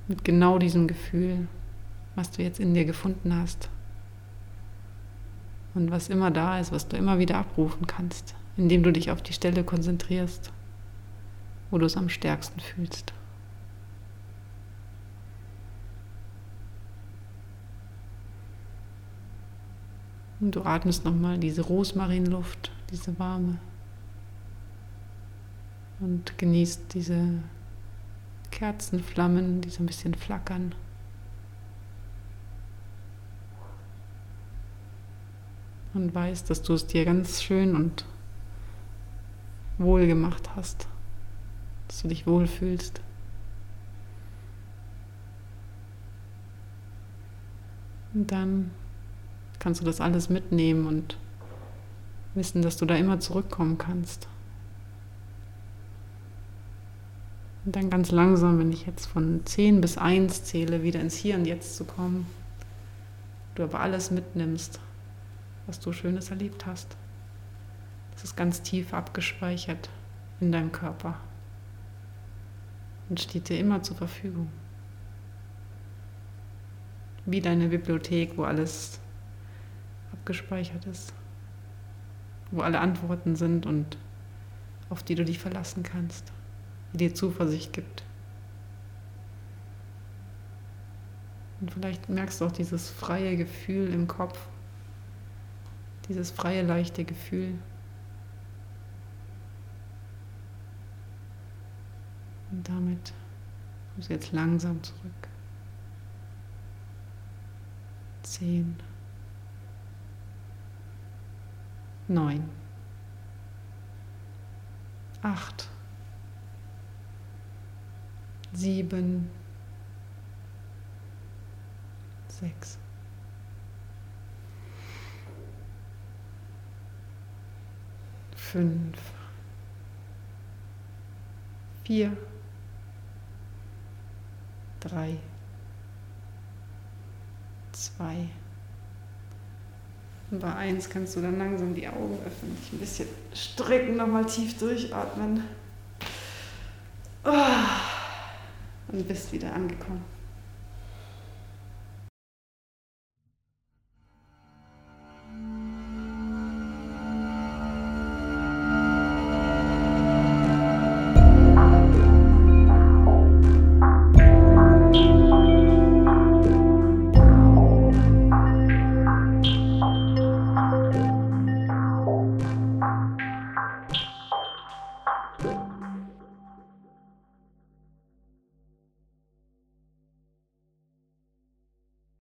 [SPEAKER 2] Mit genau diesem Gefühl, was du jetzt in dir gefunden hast. Und was immer da ist, was du immer wieder abrufen kannst, indem du dich auf die Stelle konzentrierst, wo du es am stärksten fühlst. Und du atmest nochmal diese Rosmarinluft, diese warme. Und genießt diese Kerzenflammen, die so ein bisschen flackern. Und weißt, dass du es dir ganz schön und wohl gemacht hast, dass du dich wohlfühlst. Und dann kannst du das alles mitnehmen und wissen, dass du da immer zurückkommen kannst. Und dann ganz langsam, wenn ich jetzt von 10 bis 1 zähle, wieder ins Hier und Jetzt zu kommen. Du aber alles mitnimmst, was du Schönes erlebt hast. Das ist ganz tief abgespeichert in deinem Körper und steht dir immer zur Verfügung. Wie deine Bibliothek, wo alles abgespeichert ist, wo alle Antworten sind und auf die du dich verlassen kannst, die dir Zuversicht gibt. Und vielleicht merkst du auch dieses freie Gefühl im Kopf, dieses freie, leichte Gefühl. Und damit kommst du jetzt langsam zurück. Zehn. Neun, acht, sieben, sechs. Fünf, vier, drei, zwei, und bei 1 kannst du dann langsam die Augen öffnen, dich ein bisschen strecken, nochmal tief durchatmen. Oh, und bist wieder angekommen.